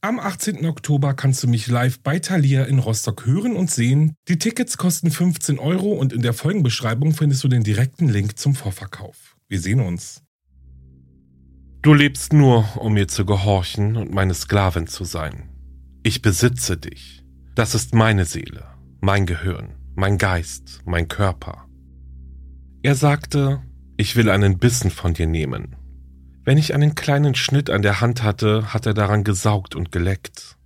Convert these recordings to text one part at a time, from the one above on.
Am 18. Oktober kannst du mich live bei Thalia in Rostock hören und sehen. Die Tickets kosten 15 Euro und in der Folgenbeschreibung findest du den direkten Link zum Vorverkauf. Wir sehen uns. Du lebst nur, um mir zu gehorchen und meine Sklavin zu sein. Ich besitze dich. Das ist meine Seele, mein Gehirn, mein Geist, mein Körper. Er sagte, ich will einen Bissen von dir nehmen, wenn ich einen kleinen Schnitt an der Hand hatte, hat er daran gesaugt und geleckt.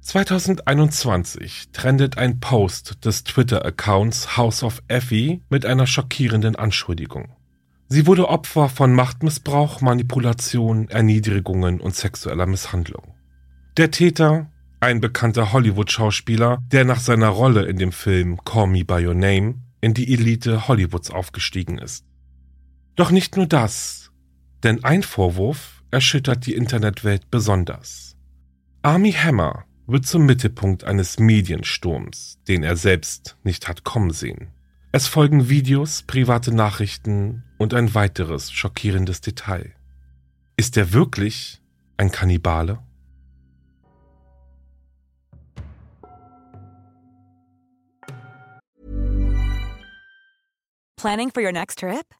2021 trendet ein Post des Twitter-Accounts House of Effie mit einer schockierenden Anschuldigung. Sie wurde Opfer von Machtmissbrauch, Manipulation, Erniedrigungen und sexueller Misshandlung. Der Täter, ein bekannter Hollywood-Schauspieler, der nach seiner Rolle in dem Film Call Me By Your Name in die Elite Hollywoods aufgestiegen ist. Doch nicht nur das, denn ein Vorwurf erschüttert die Internetwelt besonders. Army Hammer wird zum Mittelpunkt eines Mediensturms, den er selbst nicht hat kommen sehen. Es folgen Videos, private Nachrichten und ein weiteres schockierendes Detail. Ist er wirklich ein Kannibale? Planning for your next trip?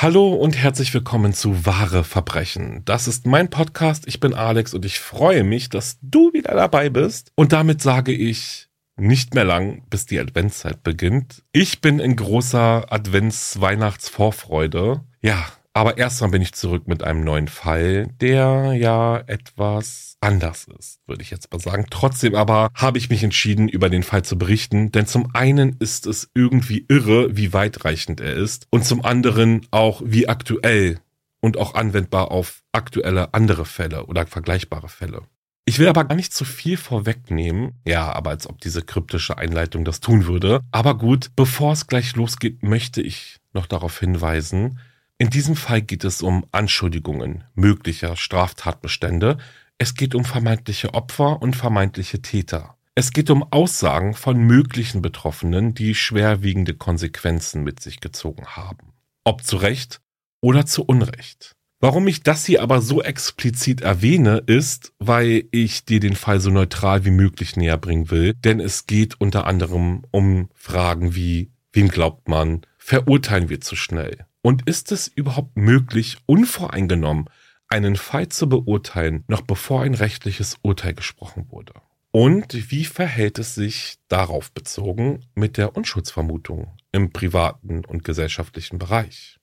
Hallo und herzlich willkommen zu Wahre Verbrechen. Das ist mein Podcast. Ich bin Alex und ich freue mich, dass du wieder dabei bist. Und damit sage ich nicht mehr lang, bis die Adventszeit beginnt. Ich bin in großer Advents-Weihnachts-Vorfreude. Ja, aber erstmal bin ich zurück mit einem neuen Fall, der ja etwas anders ist, würde ich jetzt mal sagen. Trotzdem aber habe ich mich entschieden, über den Fall zu berichten, denn zum einen ist es irgendwie irre, wie weitreichend er ist und zum anderen auch wie aktuell und auch anwendbar auf aktuelle andere Fälle oder vergleichbare Fälle. Ich will aber gar nicht zu viel vorwegnehmen. Ja, aber als ob diese kryptische Einleitung das tun würde. Aber gut, bevor es gleich losgeht, möchte ich noch darauf hinweisen, in diesem Fall geht es um Anschuldigungen möglicher Straftatbestände. Es geht um vermeintliche Opfer und vermeintliche Täter. Es geht um Aussagen von möglichen Betroffenen, die schwerwiegende Konsequenzen mit sich gezogen haben. Ob zu Recht oder zu Unrecht. Warum ich das hier aber so explizit erwähne, ist, weil ich dir den Fall so neutral wie möglich näher bringen will, denn es geht unter anderem um Fragen wie, wem glaubt man, verurteilen wir zu schnell, und ist es überhaupt möglich, unvoreingenommen einen Fall zu beurteilen, noch bevor ein rechtliches Urteil gesprochen wurde? Und wie verhält es sich darauf bezogen mit der Unschuldsvermutung im privaten und gesellschaftlichen Bereich?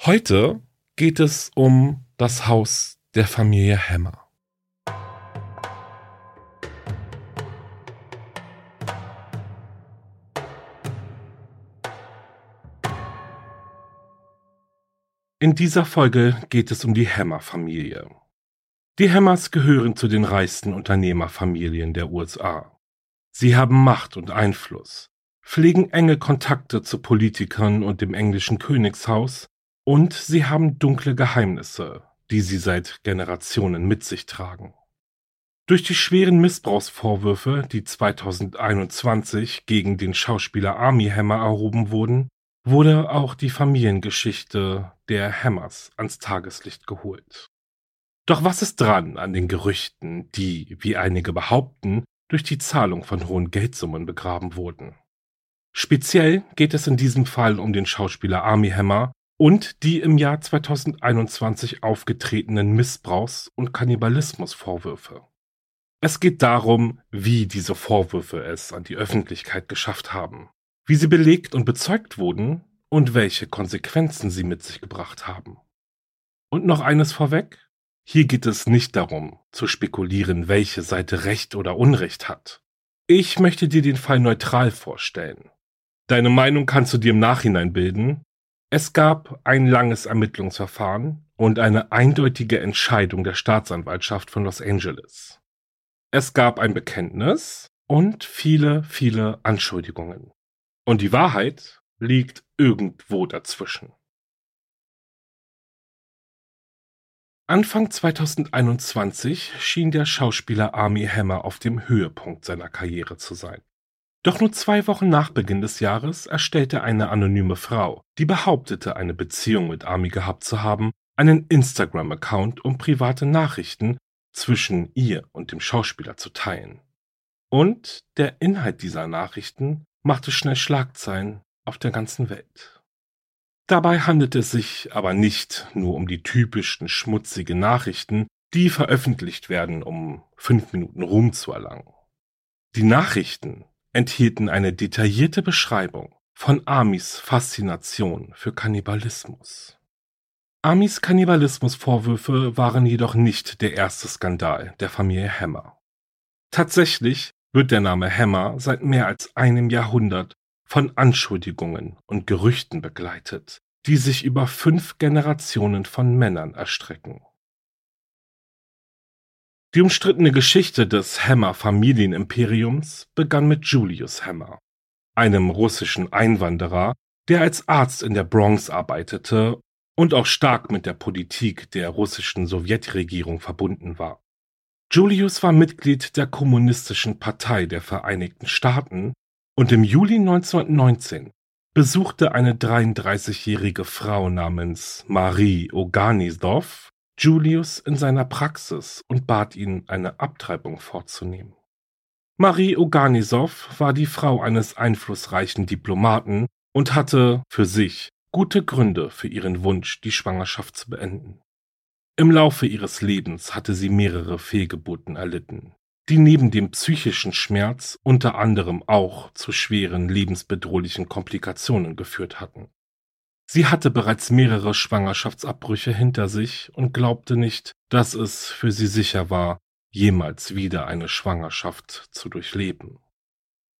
Heute geht es um das Haus der Familie Hammer. In dieser Folge geht es um die Hammer-Familie. Die Hammers gehören zu den reichsten Unternehmerfamilien der USA. Sie haben Macht und Einfluss, pflegen enge Kontakte zu Politikern und dem englischen Königshaus und sie haben dunkle Geheimnisse, die sie seit Generationen mit sich tragen. Durch die schweren Missbrauchsvorwürfe, die 2021 gegen den Schauspieler Army Hammer erhoben wurden, wurde auch die Familiengeschichte der Hammers ans Tageslicht geholt. Doch was ist dran an den Gerüchten, die, wie einige behaupten, durch die Zahlung von hohen Geldsummen begraben wurden? Speziell geht es in diesem Fall um den Schauspieler Army Hammer und die im Jahr 2021 aufgetretenen Missbrauchs- und Kannibalismusvorwürfe. Es geht darum, wie diese Vorwürfe es an die Öffentlichkeit geschafft haben, wie sie belegt und bezeugt wurden und welche Konsequenzen sie mit sich gebracht haben. Und noch eines vorweg, hier geht es nicht darum, zu spekulieren, welche Seite Recht oder Unrecht hat. Ich möchte dir den Fall neutral vorstellen. Deine Meinung kannst du dir im Nachhinein bilden. Es gab ein langes Ermittlungsverfahren und eine eindeutige Entscheidung der Staatsanwaltschaft von Los Angeles. Es gab ein Bekenntnis und viele, viele Anschuldigungen. Und die Wahrheit liegt irgendwo dazwischen. Anfang 2021 schien der Schauspieler Army Hammer auf dem Höhepunkt seiner Karriere zu sein. Doch nur zwei Wochen nach Beginn des Jahres erstellte eine anonyme Frau, die behauptete, eine Beziehung mit Army gehabt zu haben, einen Instagram-Account, um private Nachrichten zwischen ihr und dem Schauspieler zu teilen. Und der Inhalt dieser Nachrichten machte schnell Schlagzeilen auf der ganzen Welt. Dabei handelt es sich aber nicht nur um die typischen schmutzigen Nachrichten, die veröffentlicht werden, um fünf Minuten Ruhm zu erlangen. Die Nachrichten enthielten eine detaillierte Beschreibung von Amis Faszination für Kannibalismus. Amis Kannibalismusvorwürfe waren jedoch nicht der erste Skandal der Familie Hammer. Tatsächlich wird der Name Hammer seit mehr als einem Jahrhundert von Anschuldigungen und Gerüchten begleitet, die sich über fünf Generationen von Männern erstrecken. Die umstrittene Geschichte des Hammer-Familienimperiums begann mit Julius Hammer, einem russischen Einwanderer, der als Arzt in der Bronx arbeitete und auch stark mit der Politik der russischen Sowjetregierung verbunden war. Julius war Mitglied der Kommunistischen Partei der Vereinigten Staaten und im Juli 1919 besuchte eine 33-jährige Frau namens Marie Oganisdorf Julius in seiner Praxis und bat ihn, eine Abtreibung vorzunehmen. Marie Oganisow war die Frau eines einflussreichen Diplomaten und hatte für sich gute Gründe für ihren Wunsch, die Schwangerschaft zu beenden. Im Laufe ihres Lebens hatte sie mehrere Fehlgeburten erlitten die neben dem psychischen Schmerz unter anderem auch zu schweren lebensbedrohlichen Komplikationen geführt hatten. Sie hatte bereits mehrere Schwangerschaftsabbrüche hinter sich und glaubte nicht, dass es für sie sicher war, jemals wieder eine Schwangerschaft zu durchleben.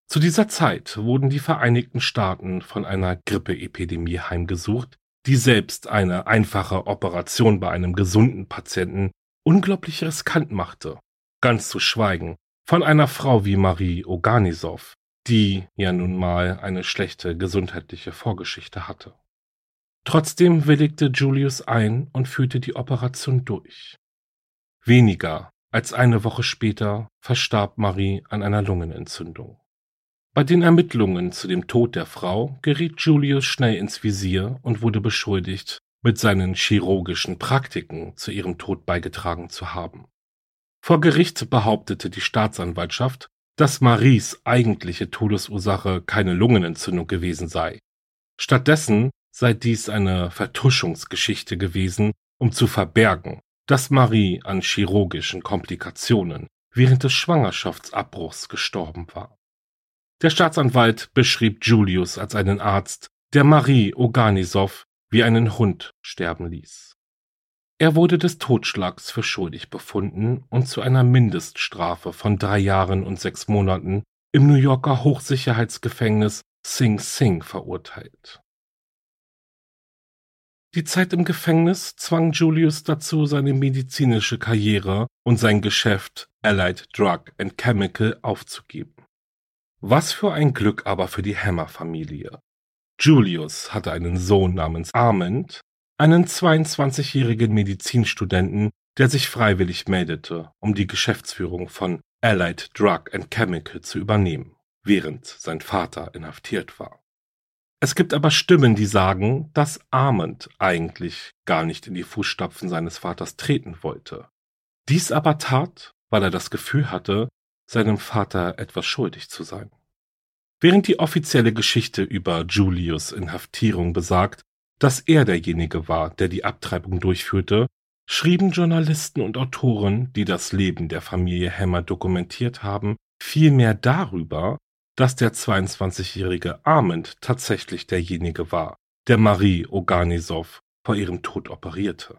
Zu dieser Zeit wurden die Vereinigten Staaten von einer Grippeepidemie heimgesucht, die selbst eine einfache Operation bei einem gesunden Patienten unglaublich riskant machte Ganz zu schweigen von einer Frau wie Marie Oganisow, die ja nun mal eine schlechte gesundheitliche Vorgeschichte hatte. Trotzdem willigte Julius ein und führte die Operation durch. Weniger als eine Woche später verstarb Marie an einer Lungenentzündung. Bei den Ermittlungen zu dem Tod der Frau geriet Julius schnell ins Visier und wurde beschuldigt, mit seinen chirurgischen Praktiken zu ihrem Tod beigetragen zu haben. Vor Gericht behauptete die Staatsanwaltschaft, dass Maries eigentliche Todesursache keine Lungenentzündung gewesen sei. Stattdessen sei dies eine Vertuschungsgeschichte gewesen, um zu verbergen, dass Marie an chirurgischen Komplikationen während des Schwangerschaftsabbruchs gestorben war. Der Staatsanwalt beschrieb Julius als einen Arzt, der Marie Oganisow wie einen Hund sterben ließ. Er wurde des Totschlags für schuldig befunden und zu einer Mindeststrafe von drei Jahren und sechs Monaten im New Yorker Hochsicherheitsgefängnis Sing Sing verurteilt. Die Zeit im Gefängnis zwang Julius dazu, seine medizinische Karriere und sein Geschäft Allied Drug and Chemical aufzugeben. Was für ein Glück aber für die Hammer-Familie. Julius hatte einen Sohn namens Armand, einen 22-jährigen Medizinstudenten, der sich freiwillig meldete, um die Geschäftsführung von Allied Drug and Chemical zu übernehmen, während sein Vater inhaftiert war. Es gibt aber Stimmen, die sagen, dass Armand eigentlich gar nicht in die Fußstapfen seines Vaters treten wollte. Dies aber tat, weil er das Gefühl hatte, seinem Vater etwas schuldig zu sein. Während die offizielle Geschichte über Julius Inhaftierung besagt, dass er derjenige war, der die Abtreibung durchführte, schrieben Journalisten und Autoren, die das Leben der Familie Hammer dokumentiert haben, vielmehr darüber, dass der 22-jährige Armand tatsächlich derjenige war, der Marie Oganisow vor ihrem Tod operierte.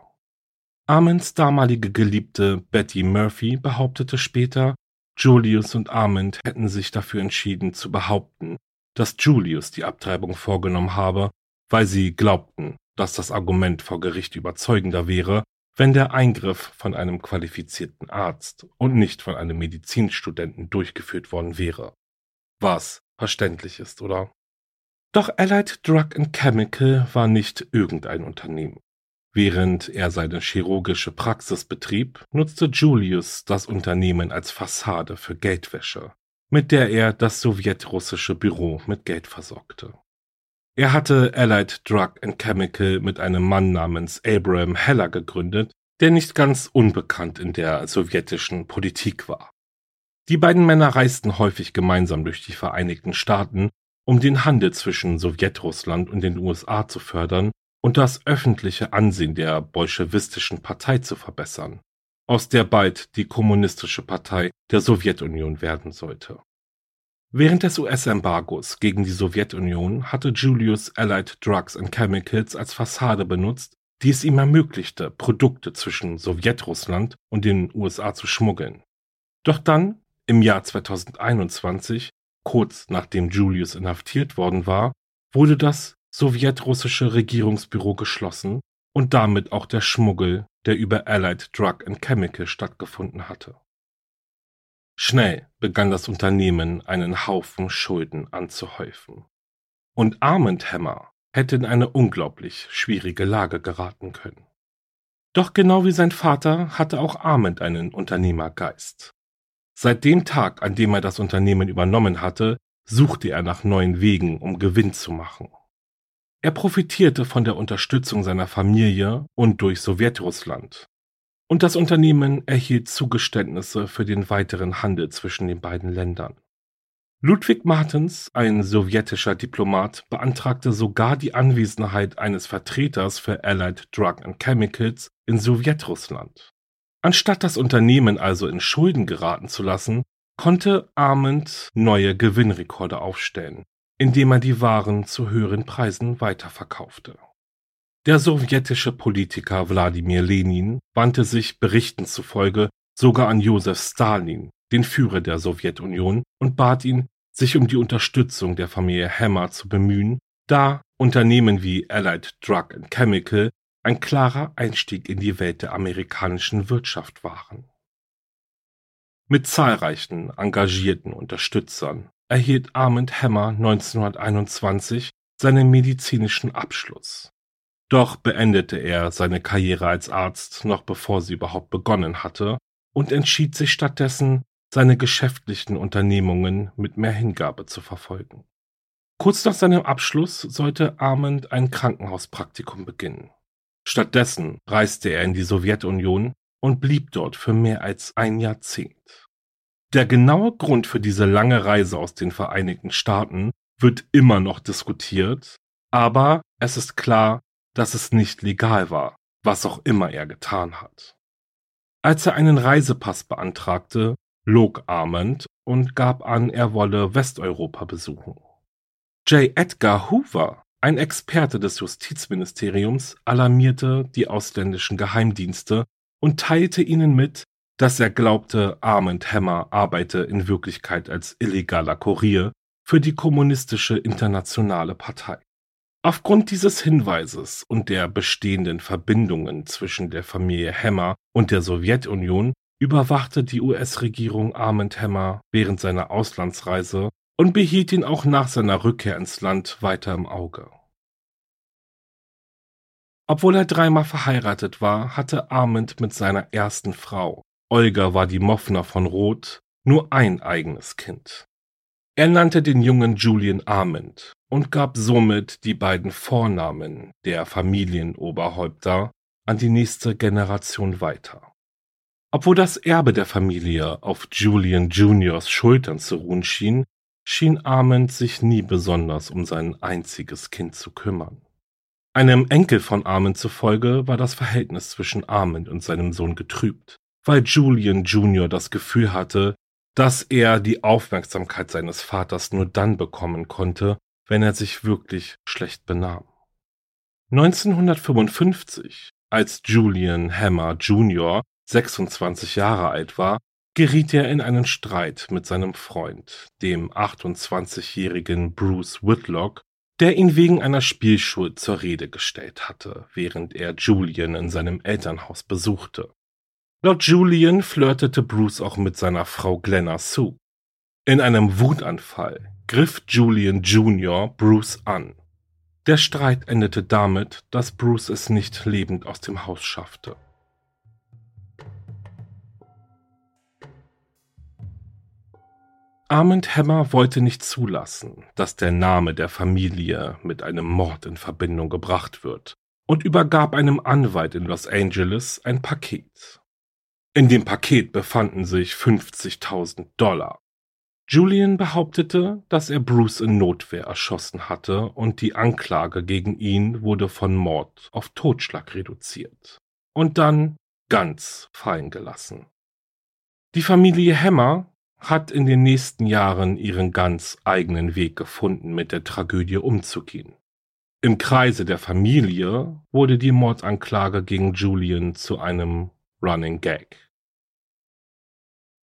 Armands damalige Geliebte Betty Murphy behauptete später, Julius und Armand hätten sich dafür entschieden zu behaupten, dass Julius die Abtreibung vorgenommen habe, weil sie glaubten, dass das Argument vor Gericht überzeugender wäre, wenn der Eingriff von einem qualifizierten Arzt und nicht von einem Medizinstudenten durchgeführt worden wäre. Was verständlich ist, oder? Doch Allied Drug and Chemical war nicht irgendein Unternehmen. Während er seine chirurgische Praxis betrieb, nutzte Julius das Unternehmen als Fassade für Geldwäsche, mit der er das sowjetrussische Büro mit Geld versorgte. Er hatte Allied Drug and Chemical mit einem Mann namens Abraham Heller gegründet, der nicht ganz unbekannt in der sowjetischen Politik war. Die beiden Männer reisten häufig gemeinsam durch die Vereinigten Staaten, um den Handel zwischen Sowjetrussland und den USA zu fördern und das öffentliche Ansehen der bolschewistischen Partei zu verbessern, aus der bald die kommunistische Partei der Sowjetunion werden sollte. Während des US-Embargos gegen die Sowjetunion hatte Julius Allied Drugs and Chemicals als Fassade benutzt, die es ihm ermöglichte, Produkte zwischen Sowjetrussland und den USA zu schmuggeln. Doch dann, im Jahr 2021, kurz nachdem Julius inhaftiert worden war, wurde das sowjetrussische Regierungsbüro geschlossen und damit auch der Schmuggel, der über Allied Drug and Chemical stattgefunden hatte. Schnell begann das Unternehmen einen Haufen Schulden anzuhäufen. Und Armand Hammer hätte in eine unglaublich schwierige Lage geraten können. Doch genau wie sein Vater hatte auch Armand einen Unternehmergeist. Seit dem Tag, an dem er das Unternehmen übernommen hatte, suchte er nach neuen Wegen, um Gewinn zu machen. Er profitierte von der Unterstützung seiner Familie und durch Sowjetrussland und das Unternehmen erhielt Zugeständnisse für den weiteren Handel zwischen den beiden Ländern. Ludwig Martens, ein sowjetischer Diplomat, beantragte sogar die Anwesenheit eines Vertreters für Allied Drug and Chemicals in Sowjetrussland. Anstatt das Unternehmen also in Schulden geraten zu lassen, konnte Arment neue Gewinnrekorde aufstellen, indem er die Waren zu höheren Preisen weiterverkaufte. Der sowjetische Politiker Wladimir Lenin wandte sich Berichten zufolge sogar an Josef Stalin, den Führer der Sowjetunion, und bat ihn, sich um die Unterstützung der Familie Hammer zu bemühen, da Unternehmen wie Allied Drug and Chemical ein klarer Einstieg in die Welt der amerikanischen Wirtschaft waren. Mit zahlreichen engagierten Unterstützern erhielt Armand Hammer 1921 seinen medizinischen Abschluss. Doch beendete er seine Karriere als Arzt noch bevor sie überhaupt begonnen hatte und entschied sich stattdessen, seine geschäftlichen Unternehmungen mit mehr Hingabe zu verfolgen. Kurz nach seinem Abschluss sollte Armand ein Krankenhauspraktikum beginnen. Stattdessen reiste er in die Sowjetunion und blieb dort für mehr als ein Jahrzehnt. Der genaue Grund für diese lange Reise aus den Vereinigten Staaten wird immer noch diskutiert, aber es ist klar, dass es nicht legal war, was auch immer er getan hat. Als er einen Reisepass beantragte, log Armand und gab an, er wolle Westeuropa besuchen. J. Edgar Hoover, ein Experte des Justizministeriums, alarmierte die ausländischen Geheimdienste und teilte ihnen mit, dass er glaubte, Armand Hammer arbeite in Wirklichkeit als illegaler Kurier für die kommunistische internationale Partei. Aufgrund dieses Hinweises und der bestehenden Verbindungen zwischen der Familie Hammer und der Sowjetunion überwachte die US-Regierung Armand Hammer während seiner Auslandsreise und behielt ihn auch nach seiner Rückkehr ins Land weiter im Auge. Obwohl er dreimal verheiratet war, hatte Armand mit seiner ersten Frau, Olga Wadimowna von Roth, nur ein eigenes Kind. Er nannte den Jungen Julian Armand und gab somit die beiden Vornamen der Familienoberhäupter an die nächste Generation weiter. Obwohl das Erbe der Familie auf Julian Juniors Schultern zu ruhen schien, schien Armand sich nie besonders um sein einziges Kind zu kümmern. Einem Enkel von Armand zufolge war das Verhältnis zwischen Armand und seinem Sohn getrübt, weil Julian Jr. das Gefühl hatte, dass er die Aufmerksamkeit seines Vaters nur dann bekommen konnte, wenn er sich wirklich schlecht benahm. 1955, als Julian Hammer Jr. 26 Jahre alt war, geriet er in einen Streit mit seinem Freund, dem 28-jährigen Bruce Whitlock, der ihn wegen einer Spielschuld zur Rede gestellt hatte, während er Julian in seinem Elternhaus besuchte. Laut Julian flirtete Bruce auch mit seiner Frau Glenna Sue. In einem Wutanfall griff Julian Jr. Bruce an. Der Streit endete damit, dass Bruce es nicht lebend aus dem Haus schaffte. Armand Hammer wollte nicht zulassen, dass der Name der Familie mit einem Mord in Verbindung gebracht wird und übergab einem Anwalt in Los Angeles ein Paket. In dem Paket befanden sich 50.000 Dollar. Julian behauptete, dass er Bruce in Notwehr erschossen hatte und die Anklage gegen ihn wurde von Mord auf Totschlag reduziert und dann ganz fallen gelassen. Die Familie Hammer hat in den nächsten Jahren ihren ganz eigenen Weg gefunden, mit der Tragödie umzugehen. Im Kreise der Familie wurde die Mordanklage gegen Julian zu einem Running Gag.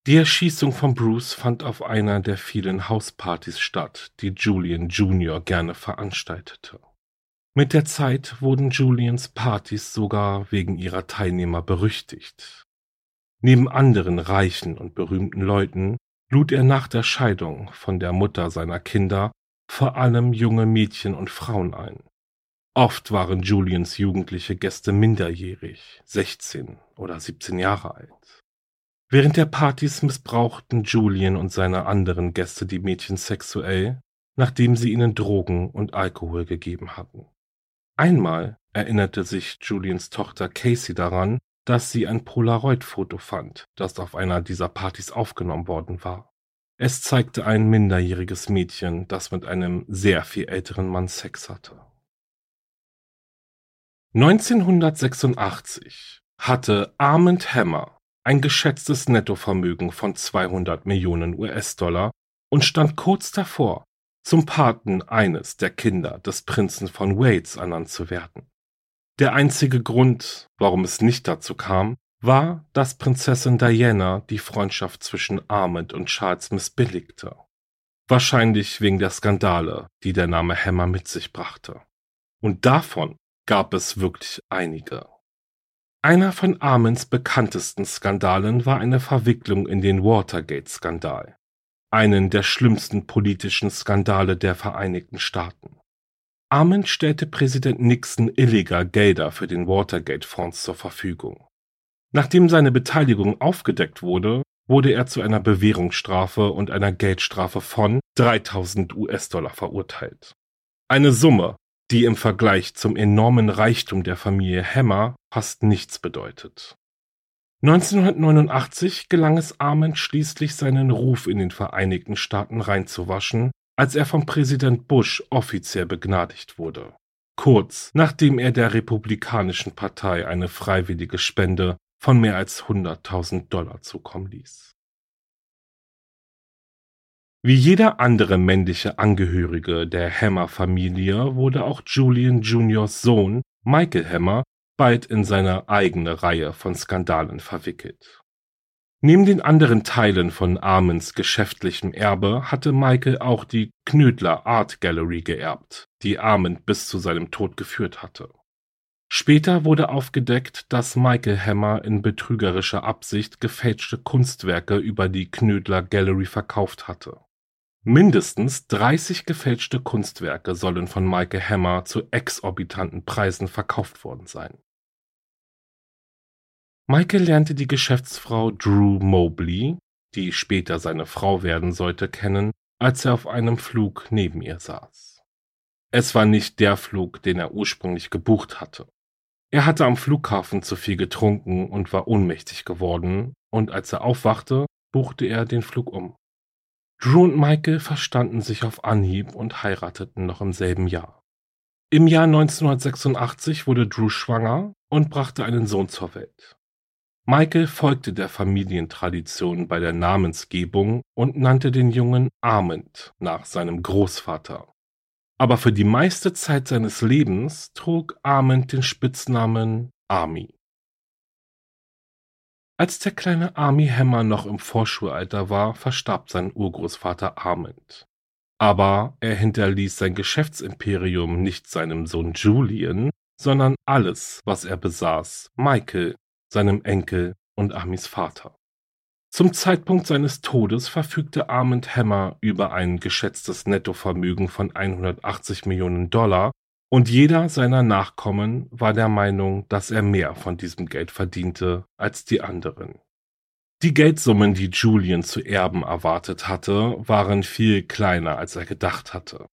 Die Erschießung von Bruce fand auf einer der vielen Hauspartys statt, die Julian Jr. gerne veranstaltete. Mit der Zeit wurden Julians Partys sogar wegen ihrer Teilnehmer berüchtigt. Neben anderen reichen und berühmten Leuten lud er nach der Scheidung von der Mutter seiner Kinder vor allem junge Mädchen und Frauen ein. Oft waren Julians jugendliche Gäste minderjährig, 16 oder 17 Jahre alt. Während der Partys missbrauchten Julian und seine anderen Gäste die Mädchen sexuell, nachdem sie ihnen Drogen und Alkohol gegeben hatten. Einmal erinnerte sich Julians Tochter Casey daran, dass sie ein Polaroid-Foto fand, das auf einer dieser Partys aufgenommen worden war. Es zeigte ein minderjähriges Mädchen, das mit einem sehr viel älteren Mann Sex hatte. 1986 hatte Armand Hammer ein geschätztes Nettovermögen von 200 Millionen US-Dollar und stand kurz davor, zum Paten eines der Kinder des Prinzen von Wales ernannt zu werden. Der einzige Grund, warum es nicht dazu kam, war, dass Prinzessin Diana die Freundschaft zwischen Armand und Charles missbilligte. Wahrscheinlich wegen der Skandale, die der Name Hammer mit sich brachte. Und davon gab es wirklich einige. Einer von Armens bekanntesten Skandalen war eine Verwicklung in den Watergate-Skandal, einen der schlimmsten politischen Skandale der Vereinigten Staaten. Armand stellte Präsident Nixon illegal Gelder für den Watergate-Fonds zur Verfügung. Nachdem seine Beteiligung aufgedeckt wurde, wurde er zu einer Bewährungsstrafe und einer Geldstrafe von 3000 US-Dollar verurteilt. Eine Summe, die im Vergleich zum enormen Reichtum der Familie Hammer fast nichts bedeutet. 1989 gelang es Armand schließlich seinen Ruf in den Vereinigten Staaten reinzuwaschen, als er von Präsident Bush offiziell begnadigt wurde. Kurz nachdem er der Republikanischen Partei eine freiwillige Spende von mehr als 100.000 Dollar zukommen ließ. Wie jeder andere männliche Angehörige der Hammer-Familie wurde auch Julian Juniors Sohn Michael Hammer bald in seine eigene Reihe von Skandalen verwickelt. Neben den anderen Teilen von Armens geschäftlichem Erbe hatte Michael auch die Knödler Art Gallery geerbt, die Armand bis zu seinem Tod geführt hatte. Später wurde aufgedeckt, dass Michael Hammer in betrügerischer Absicht gefälschte Kunstwerke über die Knödler Gallery verkauft hatte. Mindestens 30 gefälschte Kunstwerke sollen von Michael Hammer zu exorbitanten Preisen verkauft worden sein. Michael lernte die Geschäftsfrau Drew Mobley, die später seine Frau werden sollte, kennen, als er auf einem Flug neben ihr saß. Es war nicht der Flug, den er ursprünglich gebucht hatte. Er hatte am Flughafen zu viel getrunken und war ohnmächtig geworden, und als er aufwachte, buchte er den Flug um. Drew und Michael verstanden sich auf Anhieb und heirateten noch im selben Jahr. Im Jahr 1986 wurde Drew schwanger und brachte einen Sohn zur Welt. Michael folgte der Familientradition bei der Namensgebung und nannte den Jungen Armand nach seinem Großvater. Aber für die meiste Zeit seines Lebens trug Armand den Spitznamen Army. Als der kleine Army Hammer noch im Vorschulalter war, verstarb sein Urgroßvater Armand. Aber er hinterließ sein Geschäftsimperium nicht seinem Sohn Julian, sondern alles, was er besaß, Michael, seinem Enkel und Amis Vater. Zum Zeitpunkt seines Todes verfügte Armand Hammer über ein geschätztes Nettovermögen von 180 Millionen Dollar und jeder seiner Nachkommen war der Meinung, dass er mehr von diesem Geld verdiente als die anderen. Die Geldsummen, die Julian zu erben erwartet hatte, waren viel kleiner, als er gedacht hatte.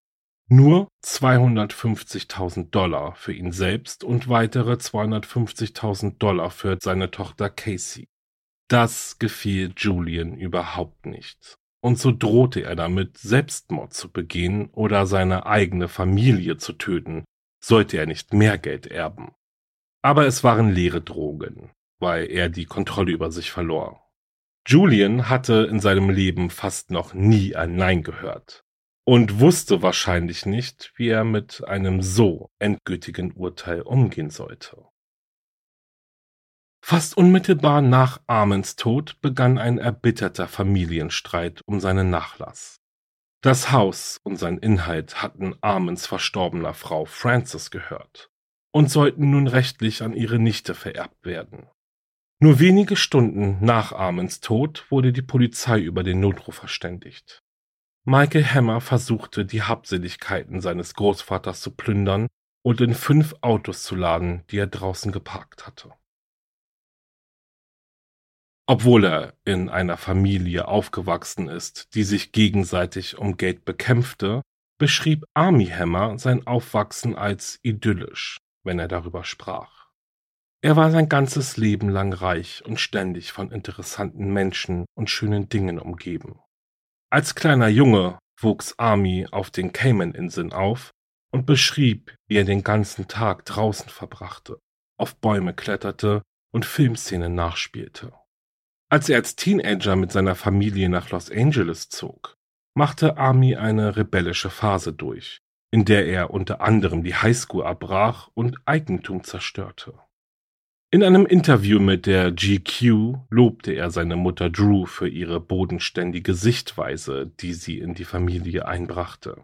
Nur 250.000 Dollar für ihn selbst und weitere 250.000 Dollar für seine Tochter Casey. Das gefiel Julian überhaupt nicht. Und so drohte er damit, Selbstmord zu begehen oder seine eigene Familie zu töten, sollte er nicht mehr Geld erben. Aber es waren leere Drogen, weil er die Kontrolle über sich verlor. Julian hatte in seinem Leben fast noch nie ein Nein gehört und wusste wahrscheinlich nicht, wie er mit einem so endgültigen Urteil umgehen sollte. Fast unmittelbar nach Armens Tod begann ein erbitterter Familienstreit um seinen Nachlass. Das Haus und sein Inhalt hatten Armens verstorbener Frau Frances gehört und sollten nun rechtlich an ihre Nichte vererbt werden. Nur wenige Stunden nach Armens Tod wurde die Polizei über den Notruf verständigt. Michael Hammer versuchte, die Habseligkeiten seines Großvaters zu plündern und in fünf Autos zu laden, die er draußen geparkt hatte. Obwohl er in einer Familie aufgewachsen ist, die sich gegenseitig um Geld bekämpfte, beschrieb Army Hammer sein Aufwachsen als idyllisch, wenn er darüber sprach. Er war sein ganzes Leben lang reich und ständig von interessanten Menschen und schönen Dingen umgeben. Als kleiner Junge wuchs Army auf den Cayman-Inseln auf und beschrieb, wie er den ganzen Tag draußen verbrachte, auf Bäume kletterte und Filmszenen nachspielte. Als er als Teenager mit seiner Familie nach Los Angeles zog, machte Army eine rebellische Phase durch, in der er unter anderem die Highschool abbrach und Eigentum zerstörte. In einem Interview mit der GQ lobte er seine Mutter Drew für ihre bodenständige Sichtweise, die sie in die Familie einbrachte.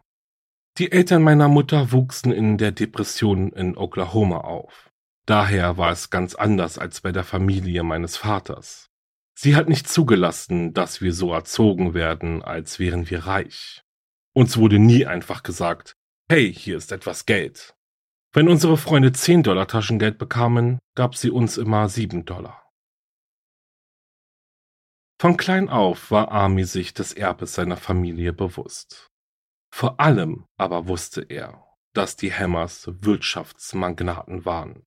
Die Eltern meiner Mutter wuchsen in der Depression in Oklahoma auf. Daher war es ganz anders als bei der Familie meines Vaters. Sie hat nicht zugelassen, dass wir so erzogen werden, als wären wir reich. Uns wurde nie einfach gesagt, hey, hier ist etwas Geld. Wenn unsere Freunde 10 Dollar Taschengeld bekamen, gab sie uns immer 7 Dollar. Von klein auf war Army sich des Erbes seiner Familie bewusst. Vor allem aber wusste er, dass die Hammers Wirtschaftsmagnaten waren.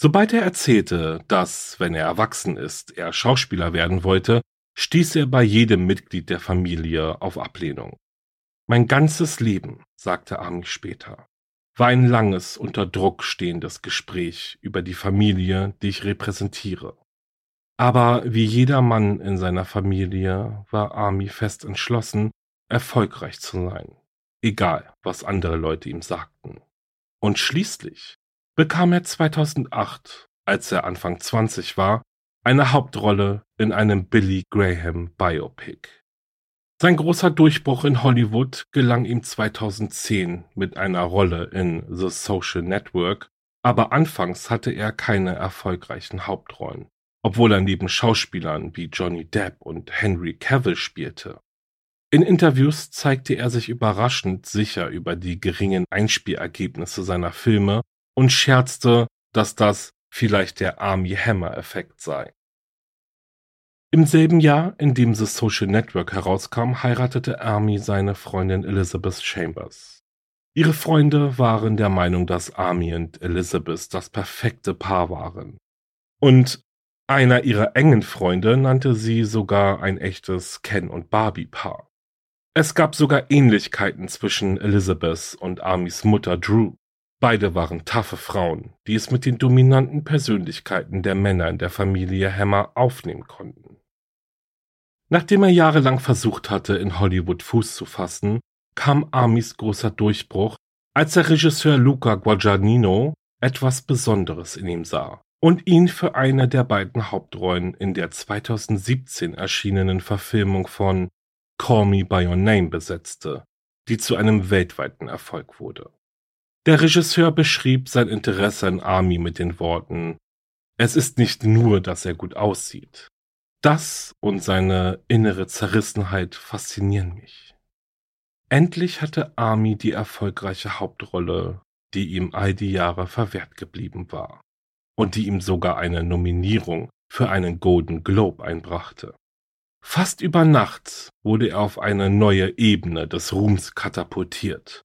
Sobald er erzählte, dass, wenn er erwachsen ist, er Schauspieler werden wollte, stieß er bei jedem Mitglied der Familie auf Ablehnung. Mein ganzes Leben, sagte Army später, war ein langes, unter Druck stehendes Gespräch über die Familie, die ich repräsentiere. Aber wie jeder Mann in seiner Familie war Ami fest entschlossen, erfolgreich zu sein, egal was andere Leute ihm sagten. Und schließlich bekam er 2008, als er Anfang 20 war, eine Hauptrolle in einem Billy Graham Biopic. Sein großer Durchbruch in Hollywood gelang ihm 2010 mit einer Rolle in The Social Network, aber anfangs hatte er keine erfolgreichen Hauptrollen, obwohl er neben Schauspielern wie Johnny Depp und Henry Cavill spielte. In Interviews zeigte er sich überraschend sicher über die geringen Einspielergebnisse seiner Filme und scherzte, dass das vielleicht der Army Hammer Effekt sei. Im selben Jahr, in dem The Social Network herauskam, heiratete Army seine Freundin Elizabeth Chambers. Ihre Freunde waren der Meinung, dass Army und Elizabeth das perfekte Paar waren. Und einer ihrer engen Freunde nannte sie sogar ein echtes Ken und Barbie Paar. Es gab sogar Ähnlichkeiten zwischen Elizabeth und Armys Mutter Drew. Beide waren taffe Frauen, die es mit den dominanten Persönlichkeiten der Männer in der Familie Hammer aufnehmen konnten. Nachdem er jahrelang versucht hatte, in Hollywood Fuß zu fassen, kam Amis großer Durchbruch, als der Regisseur Luca Guadagnino etwas Besonderes in ihm sah und ihn für eine der beiden Hauptrollen in der 2017 erschienenen Verfilmung von Call Me by Your Name besetzte, die zu einem weltweiten Erfolg wurde. Der Regisseur beschrieb sein Interesse an Army mit den Worten Es ist nicht nur, dass er gut aussieht. Das und seine innere Zerrissenheit faszinieren mich. Endlich hatte Army die erfolgreiche Hauptrolle, die ihm all die Jahre verwehrt geblieben war und die ihm sogar eine Nominierung für einen Golden Globe einbrachte. Fast über Nacht wurde er auf eine neue Ebene des Ruhms katapultiert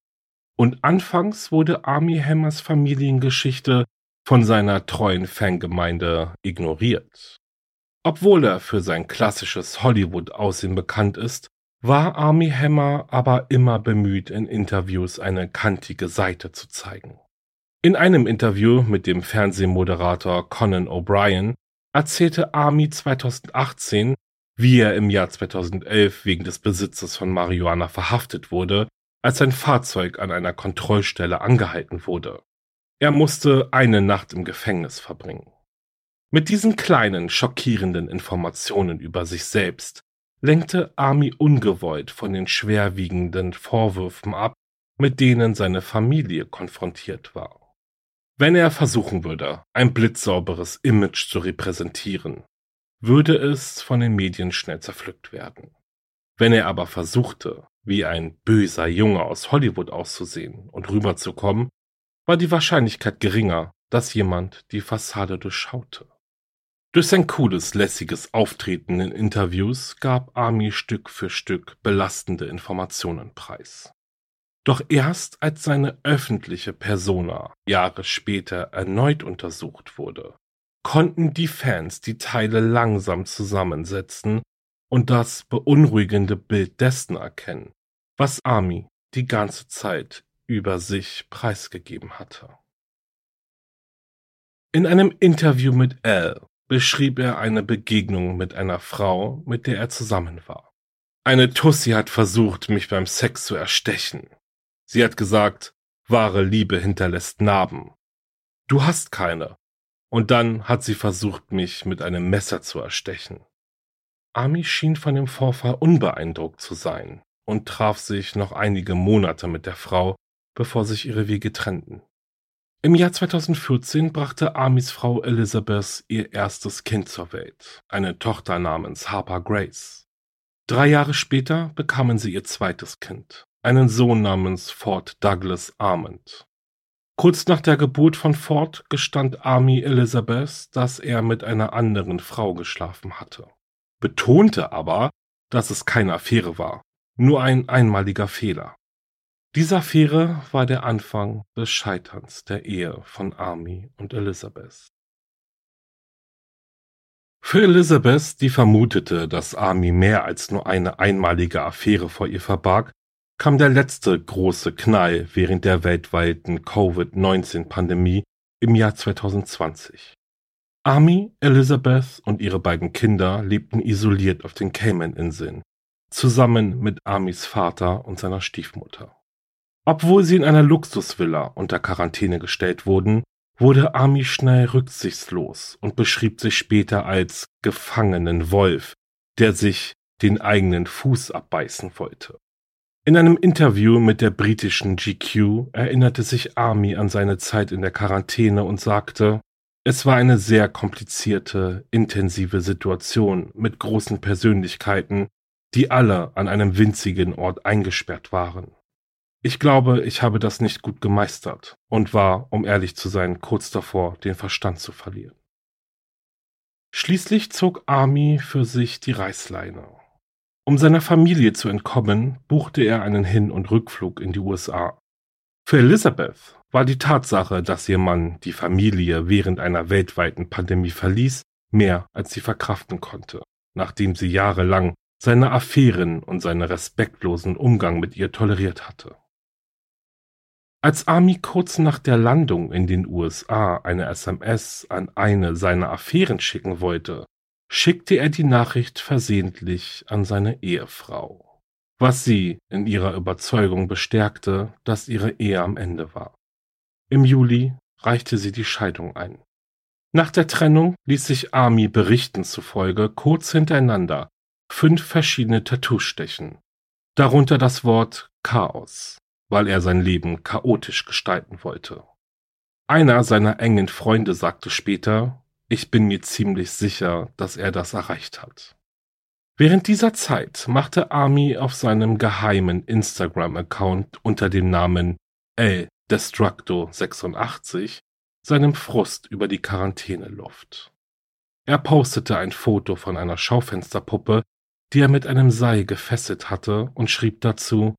und anfangs wurde Army Hammers Familiengeschichte von seiner treuen Fangemeinde ignoriert. Obwohl er für sein klassisches Hollywood-Aussehen bekannt ist, war Army Hammer aber immer bemüht, in Interviews eine kantige Seite zu zeigen. In einem Interview mit dem Fernsehmoderator Conan O'Brien erzählte Army 2018, wie er im Jahr 2011 wegen des Besitzes von Marihuana verhaftet wurde als sein Fahrzeug an einer Kontrollstelle angehalten wurde. Er musste eine Nacht im Gefängnis verbringen. Mit diesen kleinen, schockierenden Informationen über sich selbst lenkte Army ungewollt von den schwerwiegenden Vorwürfen ab, mit denen seine Familie konfrontiert war. Wenn er versuchen würde, ein blitzsauberes Image zu repräsentieren, würde es von den Medien schnell zerpflückt werden. Wenn er aber versuchte, wie ein böser Junge aus Hollywood auszusehen und rüberzukommen, war die Wahrscheinlichkeit geringer, dass jemand die Fassade durchschaute. Durch sein cooles, lässiges Auftreten in Interviews gab Army Stück für Stück belastende Informationen preis. Doch erst als seine öffentliche Persona Jahre später erneut untersucht wurde, konnten die Fans die Teile langsam zusammensetzen und das beunruhigende Bild dessen erkennen, was Ami die ganze Zeit über sich preisgegeben hatte. In einem Interview mit Elle beschrieb er eine Begegnung mit einer Frau, mit der er zusammen war. Eine Tussi hat versucht, mich beim Sex zu erstechen. Sie hat gesagt, wahre Liebe hinterlässt Narben. Du hast keine. Und dann hat sie versucht, mich mit einem Messer zu erstechen. Ami schien von dem Vorfall unbeeindruckt zu sein und traf sich noch einige Monate mit der Frau, bevor sich ihre Wege trennten. Im Jahr 2014 brachte Amis Frau Elizabeth ihr erstes Kind zur Welt, eine Tochter namens Harper Grace. Drei Jahre später bekamen sie ihr zweites Kind, einen Sohn namens Ford Douglas Armand. Kurz nach der Geburt von Ford gestand Army Elizabeth, dass er mit einer anderen Frau geschlafen hatte betonte aber, dass es keine Affäre war, nur ein einmaliger Fehler. Diese Affäre war der Anfang des Scheiterns der Ehe von Army und Elizabeth. Für Elizabeth, die vermutete, dass Army mehr als nur eine einmalige Affäre vor ihr verbarg, kam der letzte große Knall während der weltweiten Covid-19-Pandemie im Jahr 2020. Amy, Elizabeth und ihre beiden Kinder lebten isoliert auf den Cayman-Inseln, zusammen mit Amys Vater und seiner Stiefmutter. Obwohl sie in einer Luxusvilla unter Quarantäne gestellt wurden, wurde Ami schnell rücksichtslos und beschrieb sich später als gefangenen Wolf, der sich den eigenen Fuß abbeißen wollte. In einem Interview mit der britischen GQ erinnerte sich Ami an seine Zeit in der Quarantäne und sagte, es war eine sehr komplizierte, intensive Situation mit großen Persönlichkeiten, die alle an einem winzigen Ort eingesperrt waren. Ich glaube, ich habe das nicht gut gemeistert und war, um ehrlich zu sein, kurz davor, den Verstand zu verlieren. Schließlich zog Army für sich die Reißleine. Um seiner Familie zu entkommen, buchte er einen Hin- und Rückflug in die USA. Für Elizabeth war die Tatsache, dass ihr Mann die Familie während einer weltweiten Pandemie verließ, mehr als sie verkraften konnte, nachdem sie jahrelang seine Affären und seinen respektlosen Umgang mit ihr toleriert hatte. Als Army kurz nach der Landung in den USA eine SMS an eine seiner Affären schicken wollte, schickte er die Nachricht versehentlich an seine Ehefrau, was sie in ihrer Überzeugung bestärkte, dass ihre Ehe am Ende war. Im Juli reichte sie die Scheidung ein. Nach der Trennung ließ sich Army Berichten zufolge kurz hintereinander fünf verschiedene Tattoos stechen, darunter das Wort Chaos, weil er sein Leben chaotisch gestalten wollte. Einer seiner engen Freunde sagte später, ich bin mir ziemlich sicher, dass er das erreicht hat. Während dieser Zeit machte Army auf seinem geheimen Instagram-Account unter dem Namen El Destructo 86 seinem Frust über die Quarantäne Luft. Er postete ein Foto von einer Schaufensterpuppe, die er mit einem Seil gefesselt hatte und schrieb dazu,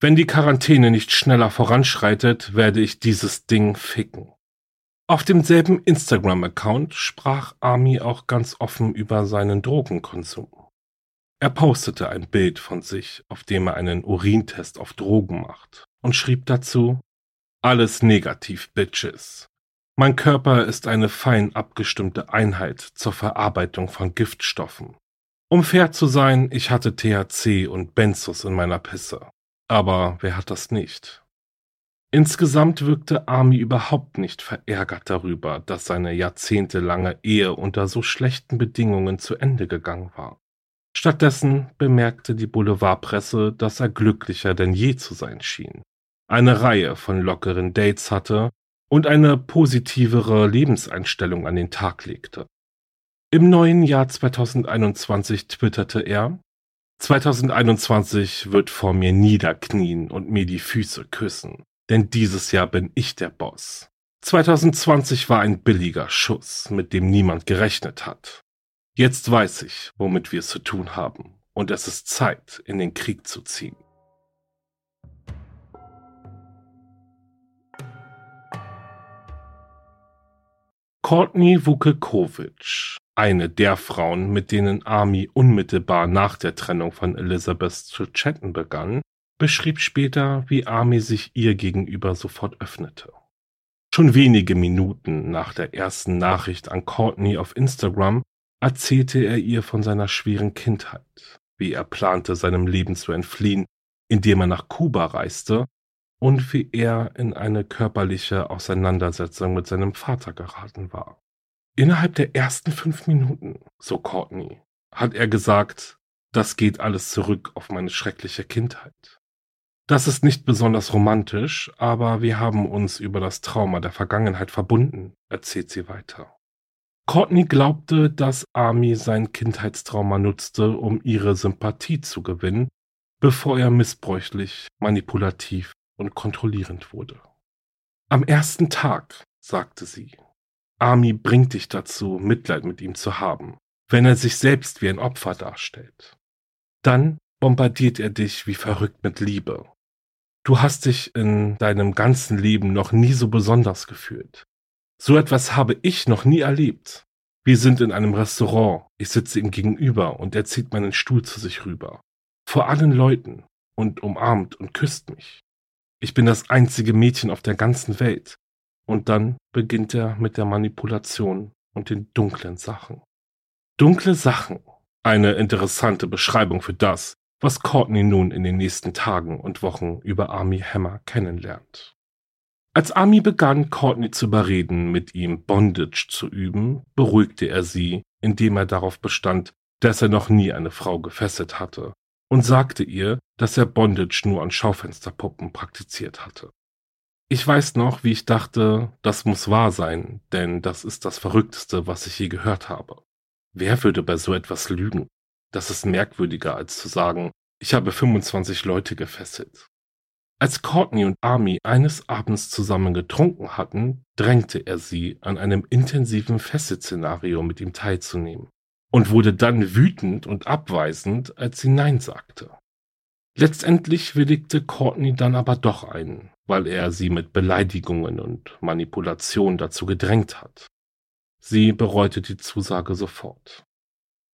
wenn die Quarantäne nicht schneller voranschreitet, werde ich dieses Ding ficken. Auf demselben Instagram-Account sprach Ami auch ganz offen über seinen Drogenkonsum. Er postete ein Bild von sich, auf dem er einen Urintest auf Drogen macht und schrieb dazu, alles negativ, Bitches. Mein Körper ist eine fein abgestimmte Einheit zur Verarbeitung von Giftstoffen. Um fair zu sein, ich hatte THC und Benzos in meiner Pisse. Aber wer hat das nicht? Insgesamt wirkte Ami überhaupt nicht verärgert darüber, dass seine jahrzehntelange Ehe unter so schlechten Bedingungen zu Ende gegangen war. Stattdessen bemerkte die Boulevardpresse, dass er glücklicher denn je zu sein schien, eine Reihe von lockeren Dates hatte und eine positivere Lebenseinstellung an den Tag legte. Im neuen Jahr 2021 twitterte er, 2021 wird vor mir niederknien und mir die Füße küssen, denn dieses Jahr bin ich der Boss. 2020 war ein billiger Schuss, mit dem niemand gerechnet hat. Jetzt weiß ich, womit wir es zu tun haben, und es ist Zeit, in den Krieg zu ziehen. Courtney Vukekovic, eine der Frauen, mit denen Army unmittelbar nach der Trennung von Elizabeth zu chatten begann, beschrieb später, wie Army sich ihr gegenüber sofort öffnete. Schon wenige Minuten nach der ersten Nachricht an Courtney auf Instagram erzählte er ihr von seiner schweren Kindheit, wie er plante, seinem Leben zu entfliehen, indem er nach Kuba reiste und wie er in eine körperliche Auseinandersetzung mit seinem Vater geraten war. Innerhalb der ersten fünf Minuten, so Courtney, hat er gesagt, das geht alles zurück auf meine schreckliche Kindheit. Das ist nicht besonders romantisch, aber wir haben uns über das Trauma der Vergangenheit verbunden, erzählt sie weiter. Courtney glaubte, dass Ami sein Kindheitstrauma nutzte, um ihre Sympathie zu gewinnen, bevor er missbräuchlich, manipulativ und kontrollierend wurde. Am ersten Tag, sagte sie, Ami bringt dich dazu, Mitleid mit ihm zu haben, wenn er sich selbst wie ein Opfer darstellt. Dann bombardiert er dich wie verrückt mit Liebe. Du hast dich in deinem ganzen Leben noch nie so besonders gefühlt. So etwas habe ich noch nie erlebt. Wir sind in einem Restaurant, ich sitze ihm gegenüber und er zieht meinen Stuhl zu sich rüber. Vor allen Leuten und umarmt und küsst mich. Ich bin das einzige Mädchen auf der ganzen Welt. Und dann beginnt er mit der Manipulation und den dunklen Sachen. Dunkle Sachen. Eine interessante Beschreibung für das, was Courtney nun in den nächsten Tagen und Wochen über Army Hammer kennenlernt. Als Army begann, Courtney zu überreden, mit ihm Bondage zu üben, beruhigte er sie, indem er darauf bestand, dass er noch nie eine Frau gefesselt hatte und sagte ihr, dass er Bondage nur an Schaufensterpuppen praktiziert hatte. Ich weiß noch, wie ich dachte, das muss wahr sein, denn das ist das Verrückteste, was ich je gehört habe. Wer würde bei so etwas lügen? Das ist merkwürdiger, als zu sagen, ich habe 25 Leute gefesselt. Als Courtney und Army eines Abends zusammen getrunken hatten, drängte er sie, an einem intensiven Fesselszenario mit ihm teilzunehmen und wurde dann wütend und abweisend, als sie Nein sagte. Letztendlich willigte Courtney dann aber doch ein, weil er sie mit Beleidigungen und Manipulation dazu gedrängt hat. Sie bereute die Zusage sofort.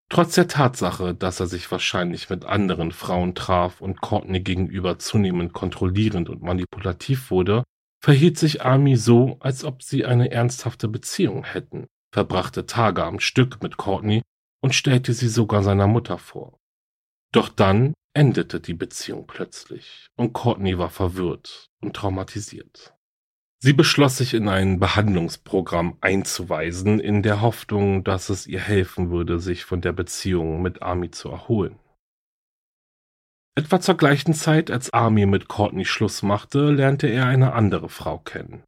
Trotz der Tatsache, dass er sich wahrscheinlich mit anderen Frauen traf und Courtney gegenüber zunehmend kontrollierend und manipulativ wurde, verhielt sich Ami so, als ob sie eine ernsthafte Beziehung hätten, verbrachte Tage am Stück mit Courtney und stellte sie sogar seiner Mutter vor. Doch dann endete die Beziehung plötzlich und Courtney war verwirrt und traumatisiert. Sie beschloss sich in ein Behandlungsprogramm einzuweisen, in der Hoffnung, dass es ihr helfen würde, sich von der Beziehung mit Ami zu erholen. Etwa zur gleichen Zeit, als Ami mit Courtney Schluss machte, lernte er eine andere Frau kennen.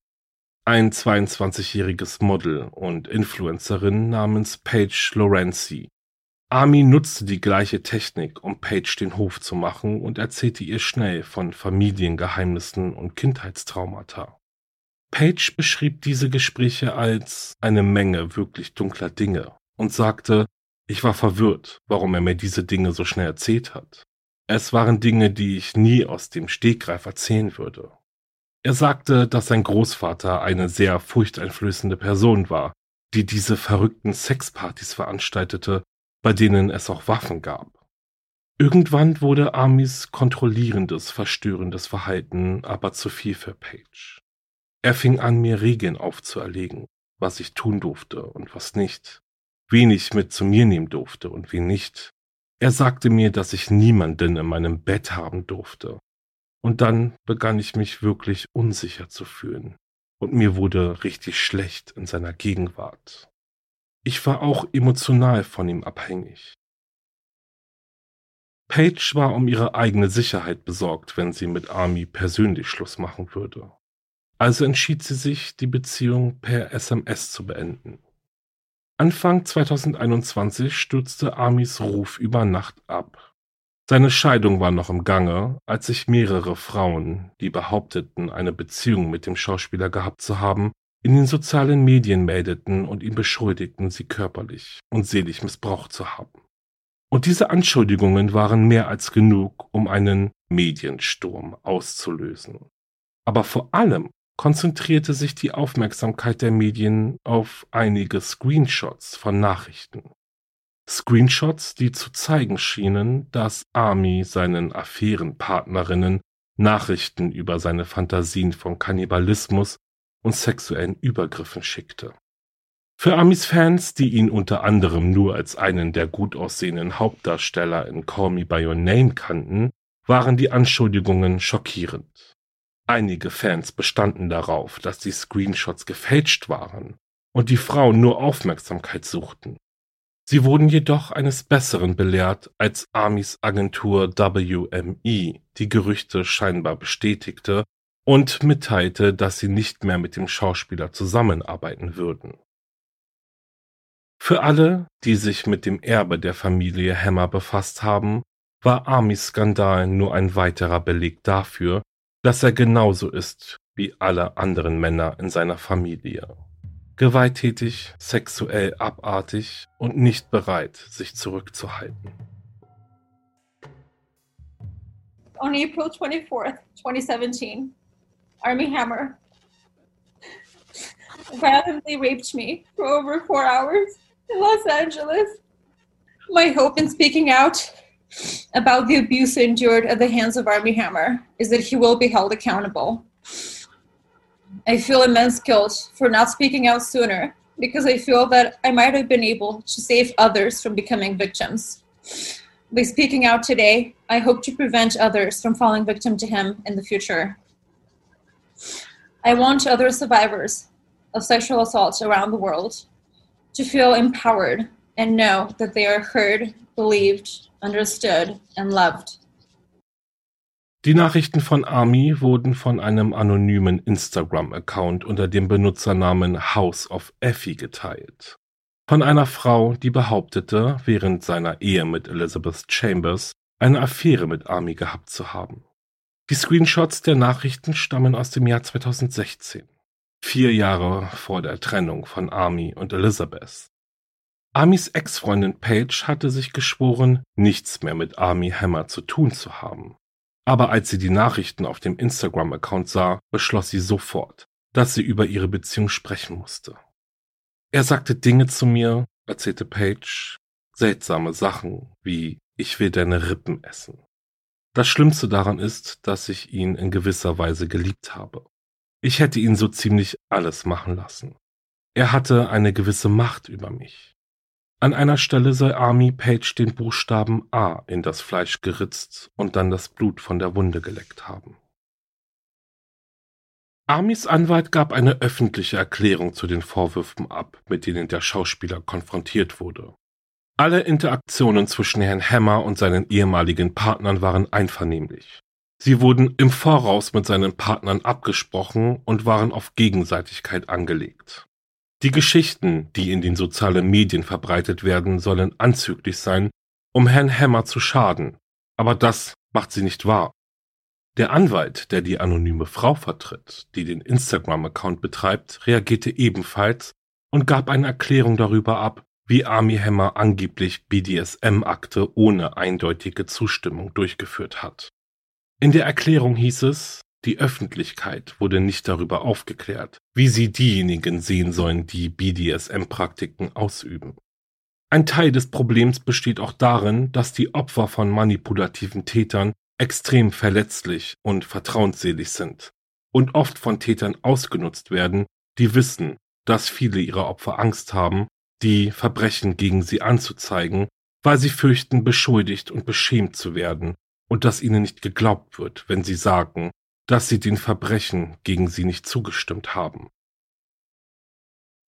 Ein 22-jähriges Model und Influencerin namens Paige Lorenzi. Ami nutzte die gleiche Technik, um Paige den Hof zu machen und erzählte ihr schnell von Familiengeheimnissen und Kindheitstraumata. Paige beschrieb diese Gespräche als eine Menge wirklich dunkler Dinge und sagte, ich war verwirrt, warum er mir diese Dinge so schnell erzählt hat. Es waren Dinge, die ich nie aus dem Stegreif erzählen würde. Er sagte, dass sein Großvater eine sehr furchteinflößende Person war, die diese verrückten Sexpartys veranstaltete, bei denen es auch Waffen gab. Irgendwann wurde Amis kontrollierendes, verstörendes Verhalten aber zu viel für Paige. Er fing an, mir Regeln aufzuerlegen, was ich tun durfte und was nicht, wen ich mit zu mir nehmen durfte und wen nicht, er sagte mir, dass ich niemanden in meinem Bett haben durfte. Und dann begann ich mich wirklich unsicher zu fühlen. Und mir wurde richtig schlecht in seiner Gegenwart. Ich war auch emotional von ihm abhängig. Paige war um ihre eigene Sicherheit besorgt, wenn sie mit Army persönlich Schluss machen würde. Also entschied sie sich, die Beziehung per SMS zu beenden. Anfang 2021 stürzte Amis Ruf über Nacht ab. Seine Scheidung war noch im Gange, als sich mehrere Frauen, die behaupteten, eine Beziehung mit dem Schauspieler gehabt zu haben, in den sozialen Medien meldeten und ihn beschuldigten, sie körperlich und seelisch missbraucht zu haben. Und diese Anschuldigungen waren mehr als genug, um einen Mediensturm auszulösen. Aber vor allem konzentrierte sich die Aufmerksamkeit der Medien auf einige Screenshots von Nachrichten. Screenshots, die zu zeigen schienen, dass Army seinen Affärenpartnerinnen Nachrichten über seine Fantasien von Kannibalismus und sexuellen Übergriffen schickte. Für Amis Fans, die ihn unter anderem nur als einen der gut aussehenden Hauptdarsteller in Call Me By Your Name kannten, waren die Anschuldigungen schockierend. Einige Fans bestanden darauf, dass die Screenshots gefälscht waren und die Frauen nur Aufmerksamkeit suchten. Sie wurden jedoch eines Besseren belehrt, als Armys Agentur WME die Gerüchte scheinbar bestätigte und mitteilte, dass sie nicht mehr mit dem Schauspieler zusammenarbeiten würden. Für alle, die sich mit dem Erbe der Familie Hammer befasst haben, war Armys Skandal nur ein weiterer Beleg dafür, dass er genauso ist wie alle anderen Männer in seiner Familie. Gewalttätig, sexuell abartig und nicht bereit, sich zurückzuhalten. On April 24th, 2017, Army Hammer violently raped me for over four hours in Los Angeles. My hope in speaking out about the abuse endured at the hands of Army Hammer is that he will be held accountable. I feel immense guilt for not speaking out sooner because I feel that I might have been able to save others from becoming victims. By speaking out today, I hope to prevent others from falling victim to him in the future. I want other survivors of sexual assault around the world to feel empowered and know that they are heard, believed, understood and loved. Die Nachrichten von Army wurden von einem anonymen Instagram-Account unter dem Benutzernamen House of Effie geteilt. Von einer Frau, die behauptete, während seiner Ehe mit Elizabeth Chambers eine Affäre mit Army gehabt zu haben. Die Screenshots der Nachrichten stammen aus dem Jahr 2016, vier Jahre vor der Trennung von Army und Elizabeth. Amis Ex-Freundin Paige hatte sich geschworen, nichts mehr mit Army Hammer zu tun zu haben. Aber als sie die Nachrichten auf dem Instagram-Account sah, beschloss sie sofort, dass sie über ihre Beziehung sprechen musste. Er sagte Dinge zu mir, erzählte Paige, seltsame Sachen wie ich will deine Rippen essen. Das Schlimmste daran ist, dass ich ihn in gewisser Weise geliebt habe. Ich hätte ihn so ziemlich alles machen lassen. Er hatte eine gewisse Macht über mich. An einer Stelle soll Army Page den Buchstaben A in das Fleisch geritzt und dann das Blut von der Wunde geleckt haben. Armys Anwalt gab eine öffentliche Erklärung zu den Vorwürfen ab, mit denen der Schauspieler konfrontiert wurde. Alle Interaktionen zwischen Herrn Hammer und seinen ehemaligen Partnern waren einvernehmlich. Sie wurden im Voraus mit seinen Partnern abgesprochen und waren auf Gegenseitigkeit angelegt. Die Geschichten, die in den sozialen Medien verbreitet werden, sollen anzüglich sein, um Herrn Hammer zu schaden, aber das macht sie nicht wahr. Der Anwalt, der die anonyme Frau vertritt, die den Instagram-Account betreibt, reagierte ebenfalls und gab eine Erklärung darüber ab, wie Army Hammer angeblich BDSM-Akte ohne eindeutige Zustimmung durchgeführt hat. In der Erklärung hieß es, die Öffentlichkeit wurde nicht darüber aufgeklärt, wie sie diejenigen sehen sollen, die BDSM-Praktiken ausüben. Ein Teil des Problems besteht auch darin, dass die Opfer von manipulativen Tätern extrem verletzlich und vertrauensselig sind und oft von Tätern ausgenutzt werden, die wissen, dass viele ihrer Opfer Angst haben, die Verbrechen gegen sie anzuzeigen, weil sie fürchten, beschuldigt und beschämt zu werden und dass ihnen nicht geglaubt wird, wenn sie sagen, dass sie den Verbrechen gegen sie nicht zugestimmt haben.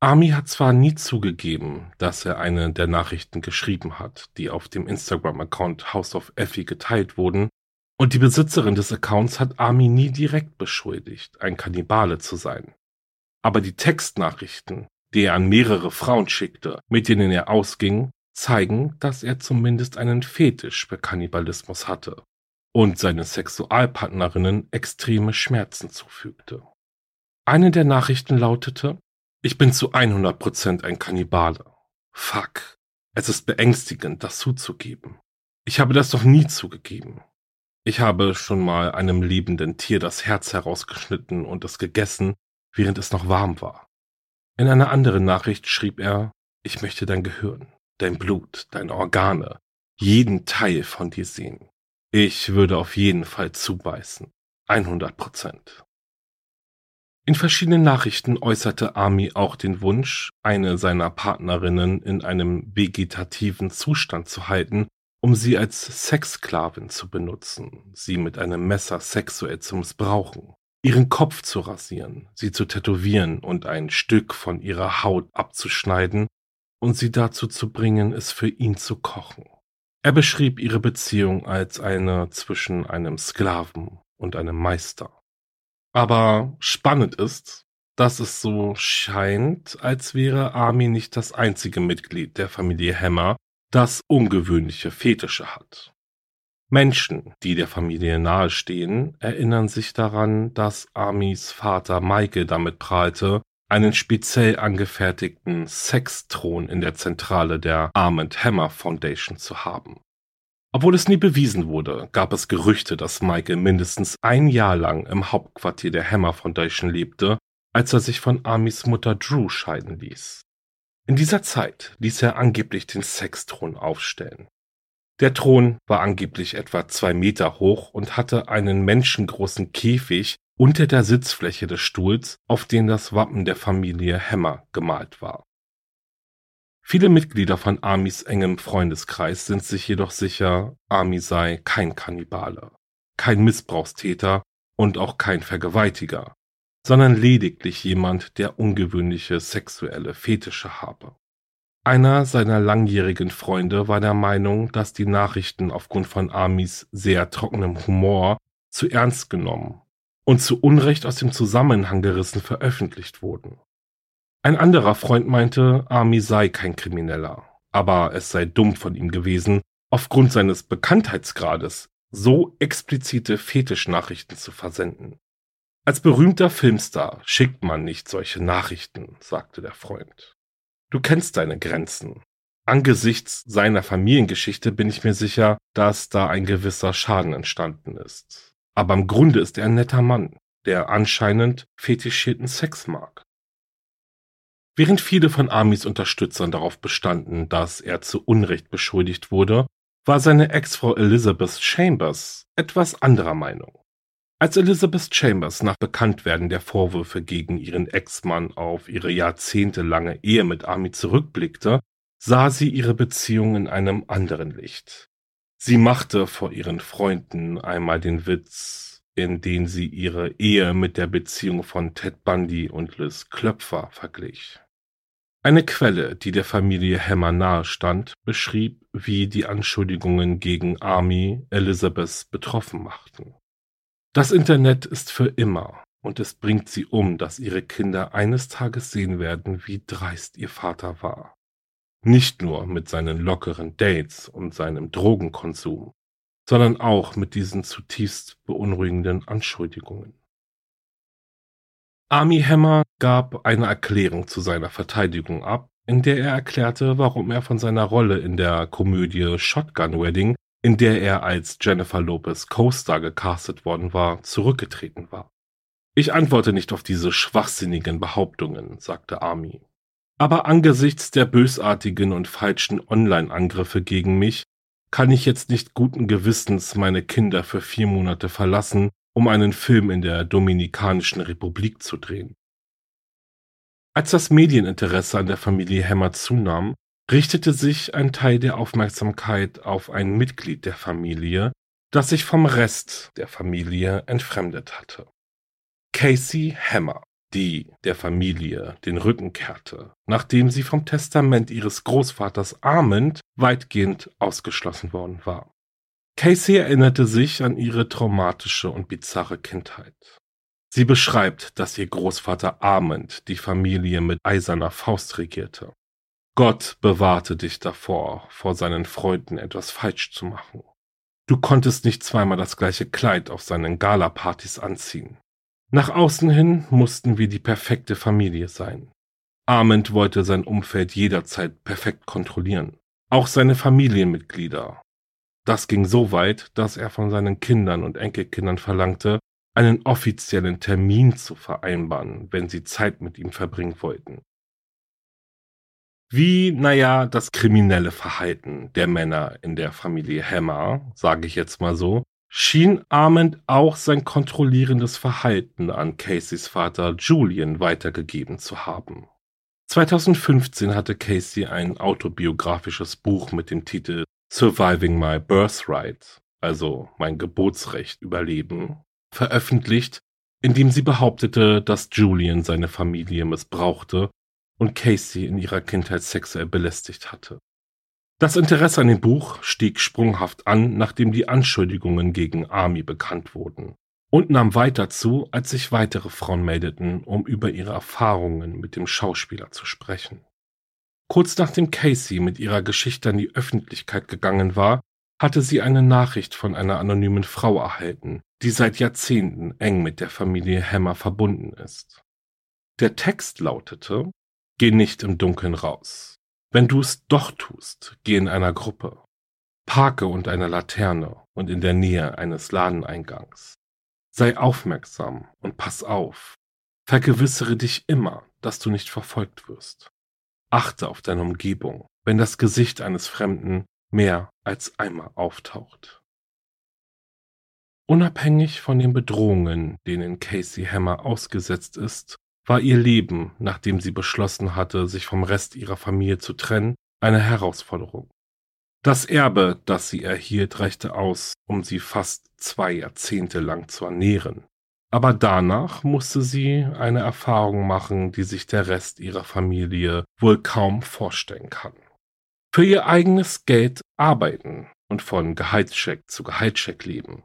Ami hat zwar nie zugegeben, dass er eine der Nachrichten geschrieben hat, die auf dem Instagram-Account House of Effie geteilt wurden, und die Besitzerin des Accounts hat Ami nie direkt beschuldigt, ein Kannibale zu sein. Aber die Textnachrichten, die er an mehrere Frauen schickte, mit denen er ausging, zeigen, dass er zumindest einen Fetisch für Kannibalismus hatte und seinen Sexualpartnerinnen extreme Schmerzen zufügte. Eine der Nachrichten lautete, ich bin zu 100% ein Kannibale. Fuck. Es ist beängstigend, das zuzugeben. Ich habe das doch nie zugegeben. Ich habe schon mal einem lebenden Tier das Herz herausgeschnitten und es gegessen, während es noch warm war. In einer anderen Nachricht schrieb er, ich möchte dein Gehirn, dein Blut, deine Organe, jeden Teil von dir sehen. Ich würde auf jeden Fall zubeißen. 100 Prozent. In verschiedenen Nachrichten äußerte Ami auch den Wunsch, eine seiner Partnerinnen in einem vegetativen Zustand zu halten, um sie als Sexsklavin zu benutzen, sie mit einem Messer sexuell zu missbrauchen, ihren Kopf zu rasieren, sie zu tätowieren und ein Stück von ihrer Haut abzuschneiden und sie dazu zu bringen, es für ihn zu kochen. Er beschrieb ihre Beziehung als eine zwischen einem Sklaven und einem Meister. Aber spannend ist, dass es so scheint, als wäre Army nicht das einzige Mitglied der Familie Hammer, das ungewöhnliche Fetische hat. Menschen, die der Familie nahestehen, erinnern sich daran, dass Armys Vater Michael damit prahlte, einen speziell angefertigten Sexthron in der Zentrale der Arm Hammer Foundation zu haben. Obwohl es nie bewiesen wurde, gab es Gerüchte, dass Michael mindestens ein Jahr lang im Hauptquartier der Hammer Foundation lebte, als er sich von Armys Mutter Drew scheiden ließ. In dieser Zeit ließ er angeblich den Sexthron aufstellen. Der Thron war angeblich etwa zwei Meter hoch und hatte einen menschengroßen Käfig unter der Sitzfläche des Stuhls, auf den das Wappen der Familie Hammer gemalt war. Viele Mitglieder von Amis engem Freundeskreis sind sich jedoch sicher, Ami sei kein Kannibale, kein Missbrauchstäter und auch kein Vergewaltiger, sondern lediglich jemand, der ungewöhnliche sexuelle Fetische habe. Einer seiner langjährigen Freunde war der Meinung, dass die Nachrichten aufgrund von Amis sehr trockenem Humor zu ernst genommen und zu Unrecht aus dem Zusammenhang gerissen veröffentlicht wurden. Ein anderer Freund meinte, Ami sei kein Krimineller, aber es sei dumm von ihm gewesen, aufgrund seines Bekanntheitsgrades so explizite Fetischnachrichten zu versenden. Als berühmter Filmstar schickt man nicht solche Nachrichten, sagte der Freund. Du kennst deine Grenzen. Angesichts seiner Familiengeschichte bin ich mir sicher, dass da ein gewisser Schaden entstanden ist aber im Grunde ist er ein netter Mann, der anscheinend fetischierten Sex mag. Während viele von Amis Unterstützern darauf bestanden, dass er zu Unrecht beschuldigt wurde, war seine Ex-Frau Elizabeth Chambers etwas anderer Meinung. Als Elizabeth Chambers nach Bekanntwerden der Vorwürfe gegen ihren Ex-Mann auf ihre jahrzehntelange Ehe mit Army zurückblickte, sah sie ihre Beziehung in einem anderen Licht. Sie machte vor ihren Freunden einmal den Witz, in den sie ihre Ehe mit der Beziehung von Ted Bundy und Liz Klöpfer verglich. Eine Quelle, die der Familie Hammer nahestand, beschrieb, wie die Anschuldigungen gegen Army Elizabeth betroffen machten. Das Internet ist für immer und es bringt sie um, dass ihre Kinder eines Tages sehen werden, wie dreist ihr Vater war. Nicht nur mit seinen lockeren Dates und seinem Drogenkonsum, sondern auch mit diesen zutiefst beunruhigenden Anschuldigungen. Army Hammer gab eine Erklärung zu seiner Verteidigung ab, in der er erklärte, warum er von seiner Rolle in der Komödie Shotgun Wedding, in der er als Jennifer Lopez Co-Star gecastet worden war, zurückgetreten war. Ich antworte nicht auf diese schwachsinnigen Behauptungen, sagte Army. Aber angesichts der bösartigen und falschen Online-Angriffe gegen mich kann ich jetzt nicht guten Gewissens meine Kinder für vier Monate verlassen um einen Film in der Dominikanischen Republik zu drehen. Als das Medieninteresse an der Familie Hammer zunahm, richtete sich ein Teil der Aufmerksamkeit auf ein Mitglied der Familie, das sich vom Rest der Familie entfremdet hatte. Casey Hammer, die der Familie den Rücken kehrte, nachdem sie vom Testament ihres Großvaters Armand weitgehend ausgeschlossen worden war. Casey erinnerte sich an ihre traumatische und bizarre Kindheit. Sie beschreibt, dass ihr Großvater Armand die Familie mit eiserner Faust regierte. Gott bewahrte dich davor, vor seinen Freunden etwas falsch zu machen. Du konntest nicht zweimal das gleiche Kleid auf seinen Galapartys anziehen. Nach außen hin mussten wir die perfekte Familie sein. Armand wollte sein Umfeld jederzeit perfekt kontrollieren. Auch seine Familienmitglieder, das ging so weit, dass er von seinen Kindern und Enkelkindern verlangte, einen offiziellen Termin zu vereinbaren, wenn sie Zeit mit ihm verbringen wollten. Wie, naja, das kriminelle Verhalten der Männer in der Familie Hammer, sage ich jetzt mal so, schien Armand auch sein kontrollierendes Verhalten an Caseys Vater Julian weitergegeben zu haben. 2015 hatte Casey ein autobiografisches Buch mit dem Titel Surviving My Birthright, also mein Geburtsrecht überleben, veröffentlicht, in dem sie behauptete, dass Julian seine Familie missbrauchte und Casey in ihrer Kindheit sexuell belästigt hatte. Das Interesse an dem Buch stieg sprunghaft an, nachdem die Anschuldigungen gegen Army bekannt wurden und nahm weiter zu, als sich weitere Frauen meldeten, um über ihre Erfahrungen mit dem Schauspieler zu sprechen. Kurz nachdem Casey mit ihrer Geschichte an die Öffentlichkeit gegangen war, hatte sie eine Nachricht von einer anonymen Frau erhalten, die seit Jahrzehnten eng mit der Familie Hammer verbunden ist. Der Text lautete Geh nicht im Dunkeln raus. Wenn du es doch tust, geh in einer Gruppe. Parke unter einer Laterne und in der Nähe eines Ladeneingangs. Sei aufmerksam und pass auf. Vergewissere dich immer, dass du nicht verfolgt wirst. Achte auf deine Umgebung, wenn das Gesicht eines Fremden mehr als einmal auftaucht. Unabhängig von den Bedrohungen, denen Casey Hammer ausgesetzt ist, war ihr Leben, nachdem sie beschlossen hatte, sich vom Rest ihrer Familie zu trennen, eine Herausforderung. Das Erbe, das sie erhielt, reichte aus, um sie fast zwei Jahrzehnte lang zu ernähren. Aber danach musste sie eine Erfahrung machen, die sich der Rest ihrer Familie wohl kaum vorstellen kann. Für ihr eigenes Geld arbeiten und von Gehaltscheck zu Gehaltscheck leben.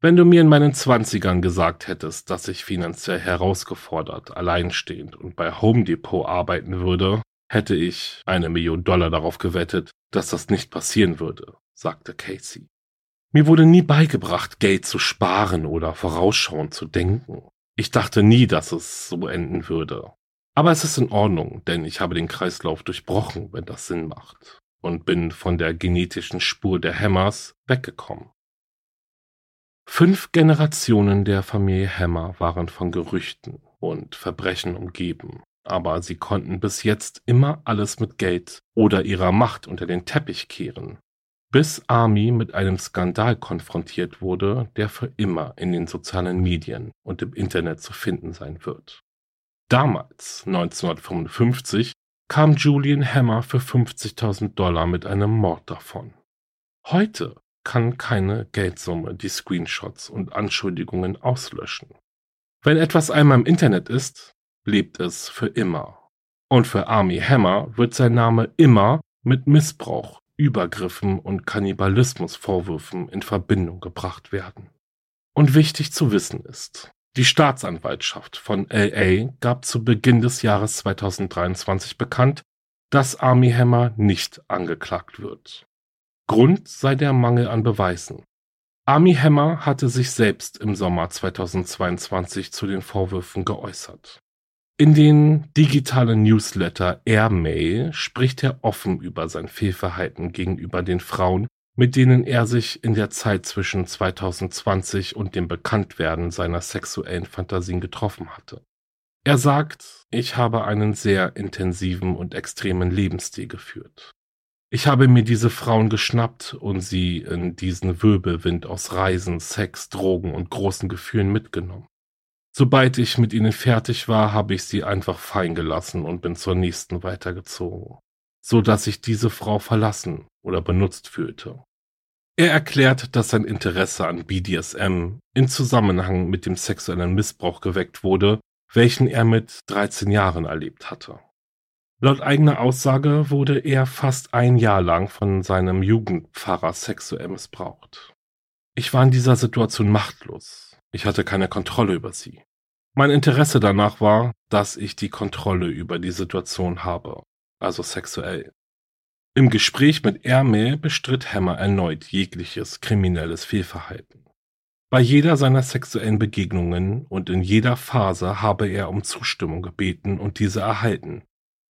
Wenn du mir in meinen Zwanzigern gesagt hättest, dass ich finanziell herausgefordert, alleinstehend und bei Home Depot arbeiten würde, hätte ich eine Million Dollar darauf gewettet, dass das nicht passieren würde, sagte Casey. Mir wurde nie beigebracht, Geld zu sparen oder vorausschauend zu denken. Ich dachte nie, dass es so enden würde. Aber es ist in Ordnung, denn ich habe den Kreislauf durchbrochen, wenn das Sinn macht, und bin von der genetischen Spur der Hammers weggekommen. Fünf Generationen der Familie Hammer waren von Gerüchten und Verbrechen umgeben, aber sie konnten bis jetzt immer alles mit Geld oder ihrer Macht unter den Teppich kehren bis Army mit einem Skandal konfrontiert wurde, der für immer in den sozialen Medien und im Internet zu finden sein wird. Damals, 1955, kam Julian Hammer für 50.000 Dollar mit einem Mord davon. Heute kann keine Geldsumme die Screenshots und Anschuldigungen auslöschen. Wenn etwas einmal im Internet ist, lebt es für immer. Und für Army Hammer wird sein Name immer mit Missbrauch, Übergriffen und Kannibalismusvorwürfen in Verbindung gebracht werden. Und wichtig zu wissen ist, die Staatsanwaltschaft von LA gab zu Beginn des Jahres 2023 bekannt, dass Army Hammer nicht angeklagt wird. Grund sei der Mangel an Beweisen. Army Hammer hatte sich selbst im Sommer 2022 zu den Vorwürfen geäußert. In den digitalen Newsletter Airmail spricht er offen über sein Fehlverhalten gegenüber den Frauen, mit denen er sich in der Zeit zwischen 2020 und dem Bekanntwerden seiner sexuellen Fantasien getroffen hatte. Er sagt, ich habe einen sehr intensiven und extremen Lebensstil geführt. Ich habe mir diese Frauen geschnappt und sie in diesen Wirbelwind aus Reisen, Sex, Drogen und großen Gefühlen mitgenommen. Sobald ich mit ihnen fertig war, habe ich sie einfach fallen gelassen und bin zur nächsten weitergezogen, so dass ich diese Frau verlassen oder benutzt fühlte. Er erklärt, dass sein Interesse an BDSM in Zusammenhang mit dem sexuellen Missbrauch geweckt wurde, welchen er mit 13 Jahren erlebt hatte. Laut eigener Aussage wurde er fast ein Jahr lang von seinem Jugendpfarrer sexuell missbraucht. Ich war in dieser Situation machtlos. Ich hatte keine Kontrolle über sie. Mein Interesse danach war, dass ich die Kontrolle über die Situation habe, also sexuell. Im Gespräch mit Ermel bestritt Hammer erneut jegliches kriminelles Fehlverhalten. Bei jeder seiner sexuellen Begegnungen und in jeder Phase habe er um Zustimmung gebeten und diese erhalten.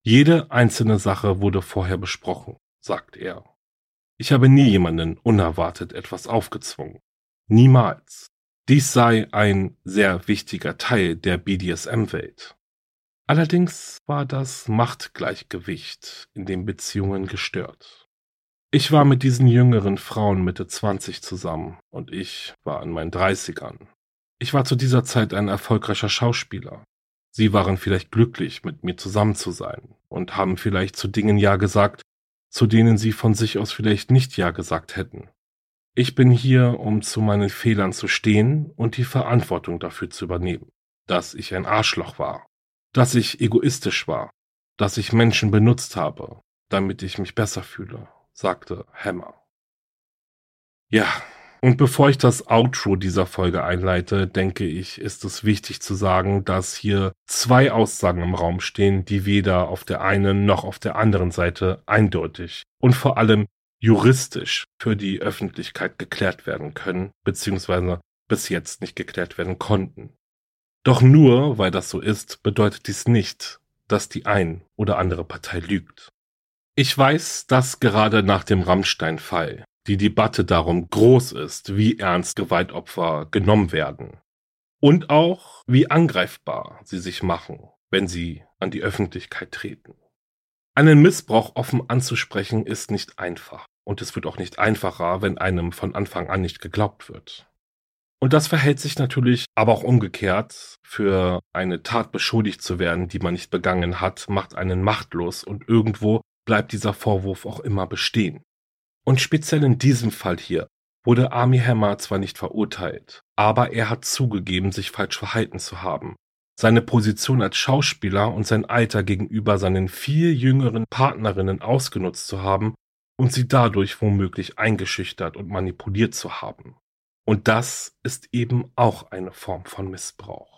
Jede einzelne Sache wurde vorher besprochen, sagt er. Ich habe nie jemanden unerwartet etwas aufgezwungen. Niemals. Dies sei ein sehr wichtiger Teil der BDSM-Welt. Allerdings war das Machtgleichgewicht in den Beziehungen gestört. Ich war mit diesen jüngeren Frauen Mitte 20 zusammen und ich war in meinen 30ern. Ich war zu dieser Zeit ein erfolgreicher Schauspieler. Sie waren vielleicht glücklich, mit mir zusammen zu sein und haben vielleicht zu Dingen Ja gesagt, zu denen sie von sich aus vielleicht nicht Ja gesagt hätten. Ich bin hier, um zu meinen Fehlern zu stehen und die Verantwortung dafür zu übernehmen, dass ich ein Arschloch war dass ich egoistisch war, dass ich Menschen benutzt habe, damit ich mich besser fühle, sagte Hammer. Ja, und bevor ich das Outro dieser Folge einleite, denke ich, ist es wichtig zu sagen, dass hier zwei Aussagen im Raum stehen, die weder auf der einen noch auf der anderen Seite eindeutig und vor allem juristisch für die Öffentlichkeit geklärt werden können, beziehungsweise bis jetzt nicht geklärt werden konnten. Doch nur weil das so ist, bedeutet dies nicht, dass die ein oder andere Partei lügt. Ich weiß, dass gerade nach dem Rammstein-Fall die Debatte darum groß ist, wie ernst Gewaltopfer genommen werden. Und auch, wie angreifbar sie sich machen, wenn sie an die Öffentlichkeit treten. Einen Missbrauch offen anzusprechen ist nicht einfach. Und es wird auch nicht einfacher, wenn einem von Anfang an nicht geglaubt wird. Und das verhält sich natürlich aber auch umgekehrt. Für eine Tat beschuldigt zu werden, die man nicht begangen hat, macht einen machtlos und irgendwo bleibt dieser Vorwurf auch immer bestehen. Und speziell in diesem Fall hier wurde Army Hammer zwar nicht verurteilt, aber er hat zugegeben, sich falsch verhalten zu haben. Seine Position als Schauspieler und sein Alter gegenüber seinen viel jüngeren Partnerinnen ausgenutzt zu haben und sie dadurch womöglich eingeschüchtert und manipuliert zu haben. Und das ist eben auch eine Form von Missbrauch.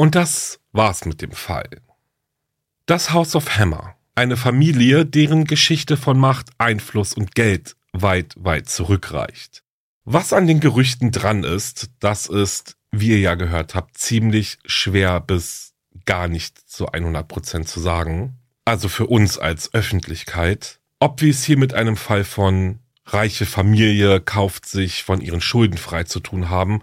Und das war's mit dem Fall. Das House of Hammer, eine Familie, deren Geschichte von Macht, Einfluss und Geld weit, weit zurückreicht. Was an den Gerüchten dran ist, das ist, wie ihr ja gehört habt, ziemlich schwer bis gar nicht zu 100 Prozent zu sagen. Also für uns als Öffentlichkeit. Ob wir es hier mit einem Fall von reiche Familie kauft sich von ihren Schulden frei zu tun haben,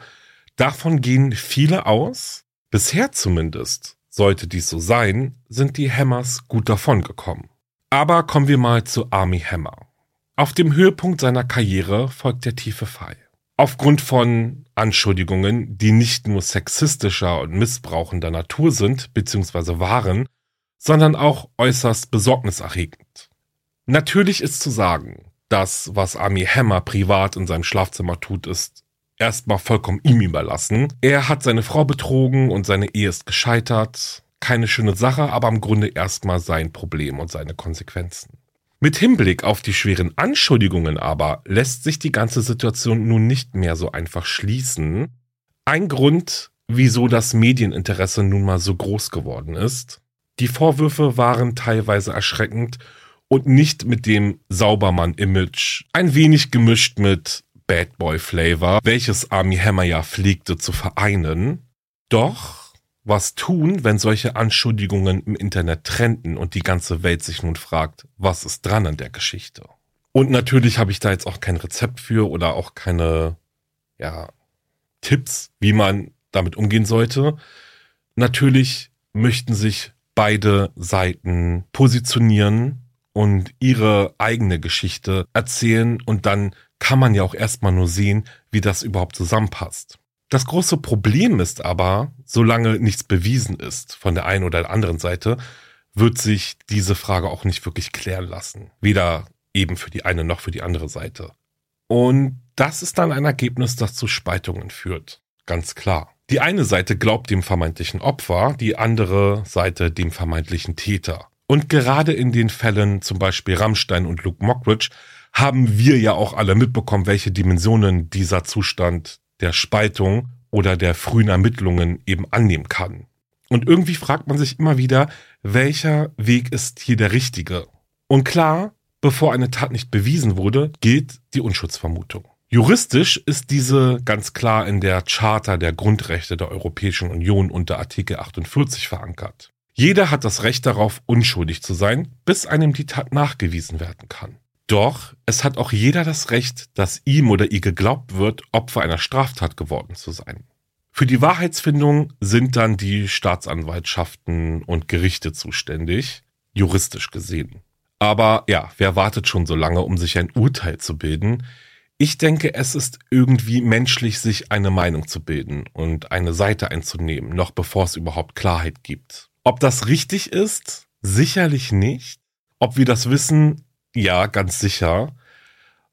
davon gehen viele aus. Bisher zumindest, sollte dies so sein, sind die Hammers gut davon gekommen. Aber kommen wir mal zu Army Hammer. Auf dem Höhepunkt seiner Karriere folgt der tiefe Fall. Aufgrund von Anschuldigungen, die nicht nur sexistischer und missbrauchender Natur sind bzw. waren, sondern auch äußerst besorgniserregend. Natürlich ist zu sagen, das, was Army Hammer privat in seinem Schlafzimmer tut, ist erstmal vollkommen ihm überlassen. Er hat seine Frau betrogen und seine Ehe ist gescheitert. Keine schöne Sache, aber im Grunde erstmal sein Problem und seine Konsequenzen. Mit Hinblick auf die schweren Anschuldigungen aber lässt sich die ganze Situation nun nicht mehr so einfach schließen. Ein Grund, wieso das Medieninteresse nun mal so groß geworden ist. Die Vorwürfe waren teilweise erschreckend und nicht mit dem Saubermann-Image, ein wenig gemischt mit Bad Boy Flavor, welches Army Hammer ja pflegte zu vereinen. Doch was tun, wenn solche Anschuldigungen im Internet trenden und die ganze Welt sich nun fragt, was ist dran an der Geschichte? Und natürlich habe ich da jetzt auch kein Rezept für oder auch keine, ja, Tipps, wie man damit umgehen sollte. Natürlich möchten sich beide Seiten positionieren und ihre eigene Geschichte erzählen und dann kann man ja auch erstmal nur sehen, wie das überhaupt zusammenpasst. Das große Problem ist aber, solange nichts bewiesen ist von der einen oder der anderen Seite, wird sich diese Frage auch nicht wirklich klären lassen. Weder eben für die eine noch für die andere Seite. Und das ist dann ein Ergebnis, das zu Spaltungen führt. Ganz klar. Die eine Seite glaubt dem vermeintlichen Opfer, die andere Seite dem vermeintlichen Täter. Und gerade in den Fällen zum Beispiel Rammstein und Luke Mockridge haben wir ja auch alle mitbekommen, welche Dimensionen dieser Zustand der Spaltung oder der frühen Ermittlungen eben annehmen kann. Und irgendwie fragt man sich immer wieder, welcher Weg ist hier der richtige? Und klar, bevor eine Tat nicht bewiesen wurde, gilt die Unschuldsvermutung. Juristisch ist diese ganz klar in der Charta der Grundrechte der Europäischen Union unter Artikel 48 verankert. Jeder hat das Recht darauf, unschuldig zu sein, bis einem die Tat nachgewiesen werden kann. Doch es hat auch jeder das Recht, dass ihm oder ihr geglaubt wird, Opfer einer Straftat geworden zu sein. Für die Wahrheitsfindung sind dann die Staatsanwaltschaften und Gerichte zuständig, juristisch gesehen. Aber ja, wer wartet schon so lange, um sich ein Urteil zu bilden? Ich denke, es ist irgendwie menschlich, sich eine Meinung zu bilden und eine Seite einzunehmen, noch bevor es überhaupt Klarheit gibt. Ob das richtig ist? Sicherlich nicht. Ob wir das wissen? Ja, ganz sicher.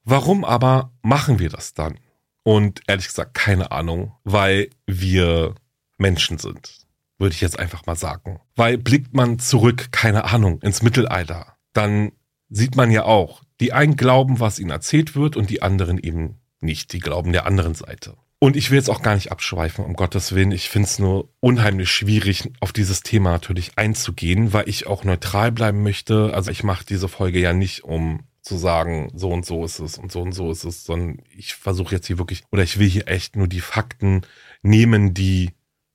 Warum aber machen wir das dann? Und ehrlich gesagt, keine Ahnung, weil wir Menschen sind, würde ich jetzt einfach mal sagen. Weil blickt man zurück, keine Ahnung, ins Mittelalter, dann sieht man ja auch, die einen glauben, was ihnen erzählt wird und die anderen eben nicht. Die glauben der anderen Seite. Und ich will jetzt auch gar nicht abschweifen, um Gottes Willen. Ich finde es nur unheimlich schwierig, auf dieses Thema natürlich einzugehen, weil ich auch neutral bleiben möchte. Also ich mache diese Folge ja nicht, um zu sagen, so und so ist es und so und so ist es, sondern ich versuche jetzt hier wirklich, oder ich will hier echt nur die Fakten nehmen, die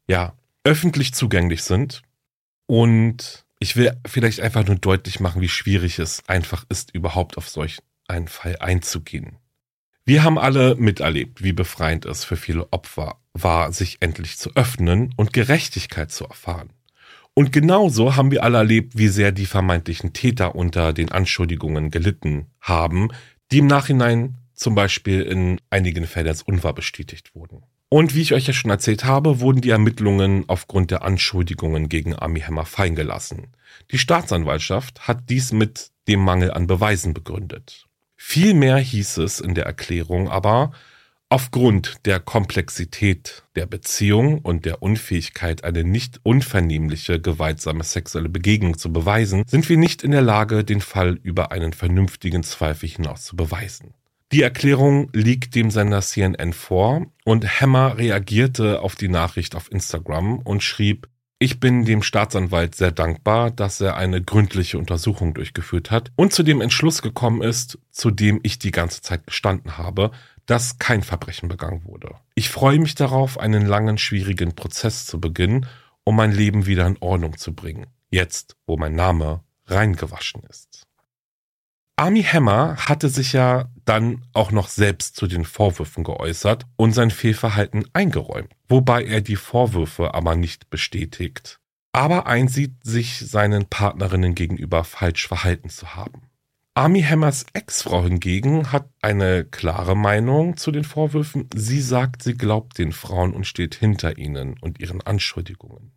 ja öffentlich zugänglich sind. Und ich will vielleicht einfach nur deutlich machen, wie schwierig es einfach ist, überhaupt auf solch einen Fall einzugehen. Wir haben alle miterlebt, wie befreiend es für viele Opfer war, sich endlich zu öffnen und Gerechtigkeit zu erfahren. Und genauso haben wir alle erlebt, wie sehr die vermeintlichen Täter unter den Anschuldigungen gelitten haben, die im Nachhinein zum Beispiel in einigen Fällen als unwahr bestätigt wurden. Und wie ich euch ja schon erzählt habe, wurden die Ermittlungen aufgrund der Anschuldigungen gegen Ami Hammer fallen gelassen. Die Staatsanwaltschaft hat dies mit dem Mangel an Beweisen begründet. Vielmehr hieß es in der Erklärung aber, aufgrund der Komplexität der Beziehung und der Unfähigkeit, eine nicht unvernehmliche gewaltsame sexuelle Begegnung zu beweisen, sind wir nicht in der Lage, den Fall über einen vernünftigen Zweifel hinaus zu beweisen. Die Erklärung liegt dem Sender CNN vor und Hammer reagierte auf die Nachricht auf Instagram und schrieb, Ich bin dem Staatsanwalt sehr dankbar, dass er eine gründliche Untersuchung durchgeführt hat und zu dem Entschluss gekommen ist, zu dem ich die ganze Zeit gestanden habe, dass kein Verbrechen begangen wurde. Ich freue mich darauf, einen langen, schwierigen Prozess zu beginnen, um mein Leben wieder in Ordnung zu bringen. Jetzt, wo mein Name reingewaschen ist. Army Hammer hatte sich ja dann auch noch selbst zu den Vorwürfen geäußert und sein Fehlverhalten eingeräumt, wobei er die Vorwürfe aber nicht bestätigt, aber einsieht, sich seinen Partnerinnen gegenüber falsch verhalten zu haben. Army Hammers Ex-Frau hingegen hat eine klare Meinung zu den Vorwürfen. Sie sagt, sie glaubt den Frauen und steht hinter ihnen und ihren Anschuldigungen.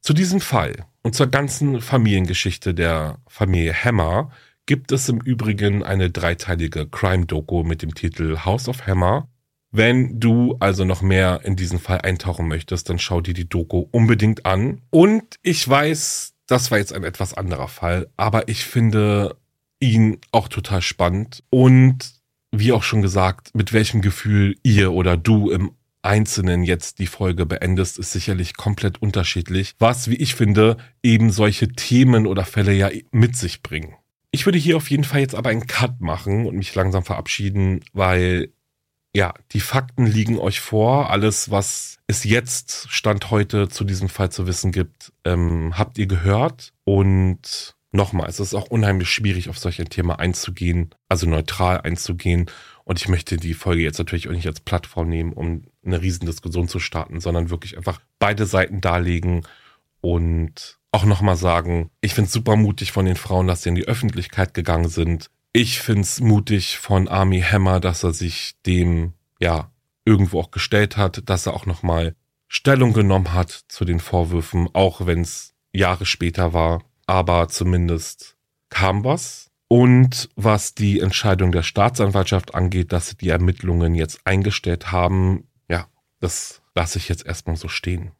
Zu diesem Fall und zur ganzen Familiengeschichte der Familie Hammer gibt es im Übrigen eine dreiteilige Crime-Doku mit dem Titel House of Hammer. Wenn du also noch mehr in diesen Fall eintauchen möchtest, dann schau dir die Doku unbedingt an. Und ich weiß, das war jetzt ein etwas anderer Fall, aber ich finde ihn auch total spannend. Und wie auch schon gesagt, mit welchem Gefühl ihr oder du im Einzelnen jetzt die Folge beendest, ist sicherlich komplett unterschiedlich, was, wie ich finde, eben solche Themen oder Fälle ja mit sich bringen. Ich würde hier auf jeden Fall jetzt aber einen Cut machen und mich langsam verabschieden, weil ja, die Fakten liegen euch vor. Alles, was es jetzt Stand heute zu diesem Fall zu wissen gibt, ähm, habt ihr gehört. Und nochmal, es ist auch unheimlich schwierig, auf solch ein Thema einzugehen, also neutral einzugehen. Und ich möchte die Folge jetzt natürlich auch nicht als Plattform nehmen, um eine Riesendiskussion zu starten, sondern wirklich einfach beide Seiten darlegen und auch nochmal sagen, ich finde es super mutig von den Frauen, dass sie in die Öffentlichkeit gegangen sind. Ich finde es mutig von Army Hammer, dass er sich dem, ja, irgendwo auch gestellt hat, dass er auch nochmal Stellung genommen hat zu den Vorwürfen, auch wenn es Jahre später war. Aber zumindest kam was. Und was die Entscheidung der Staatsanwaltschaft angeht, dass sie die Ermittlungen jetzt eingestellt haben, ja, das lasse ich jetzt erstmal so stehen.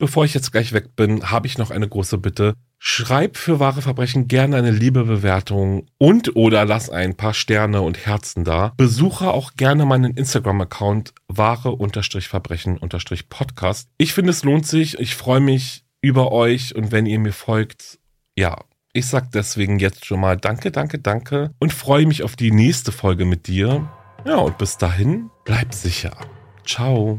Bevor ich jetzt gleich weg bin, habe ich noch eine große Bitte. Schreib für wahre Verbrechen gerne eine liebe Bewertung und oder lass ein paar Sterne und Herzen da. Besuche auch gerne meinen Instagram-Account wahre-verbrechen-podcast. Ich finde es lohnt sich. Ich freue mich über euch und wenn ihr mir folgt, ja, ich sag deswegen jetzt schon mal danke, danke, danke und freue mich auf die nächste Folge mit dir. Ja, und bis dahin, bleib sicher. Ciao.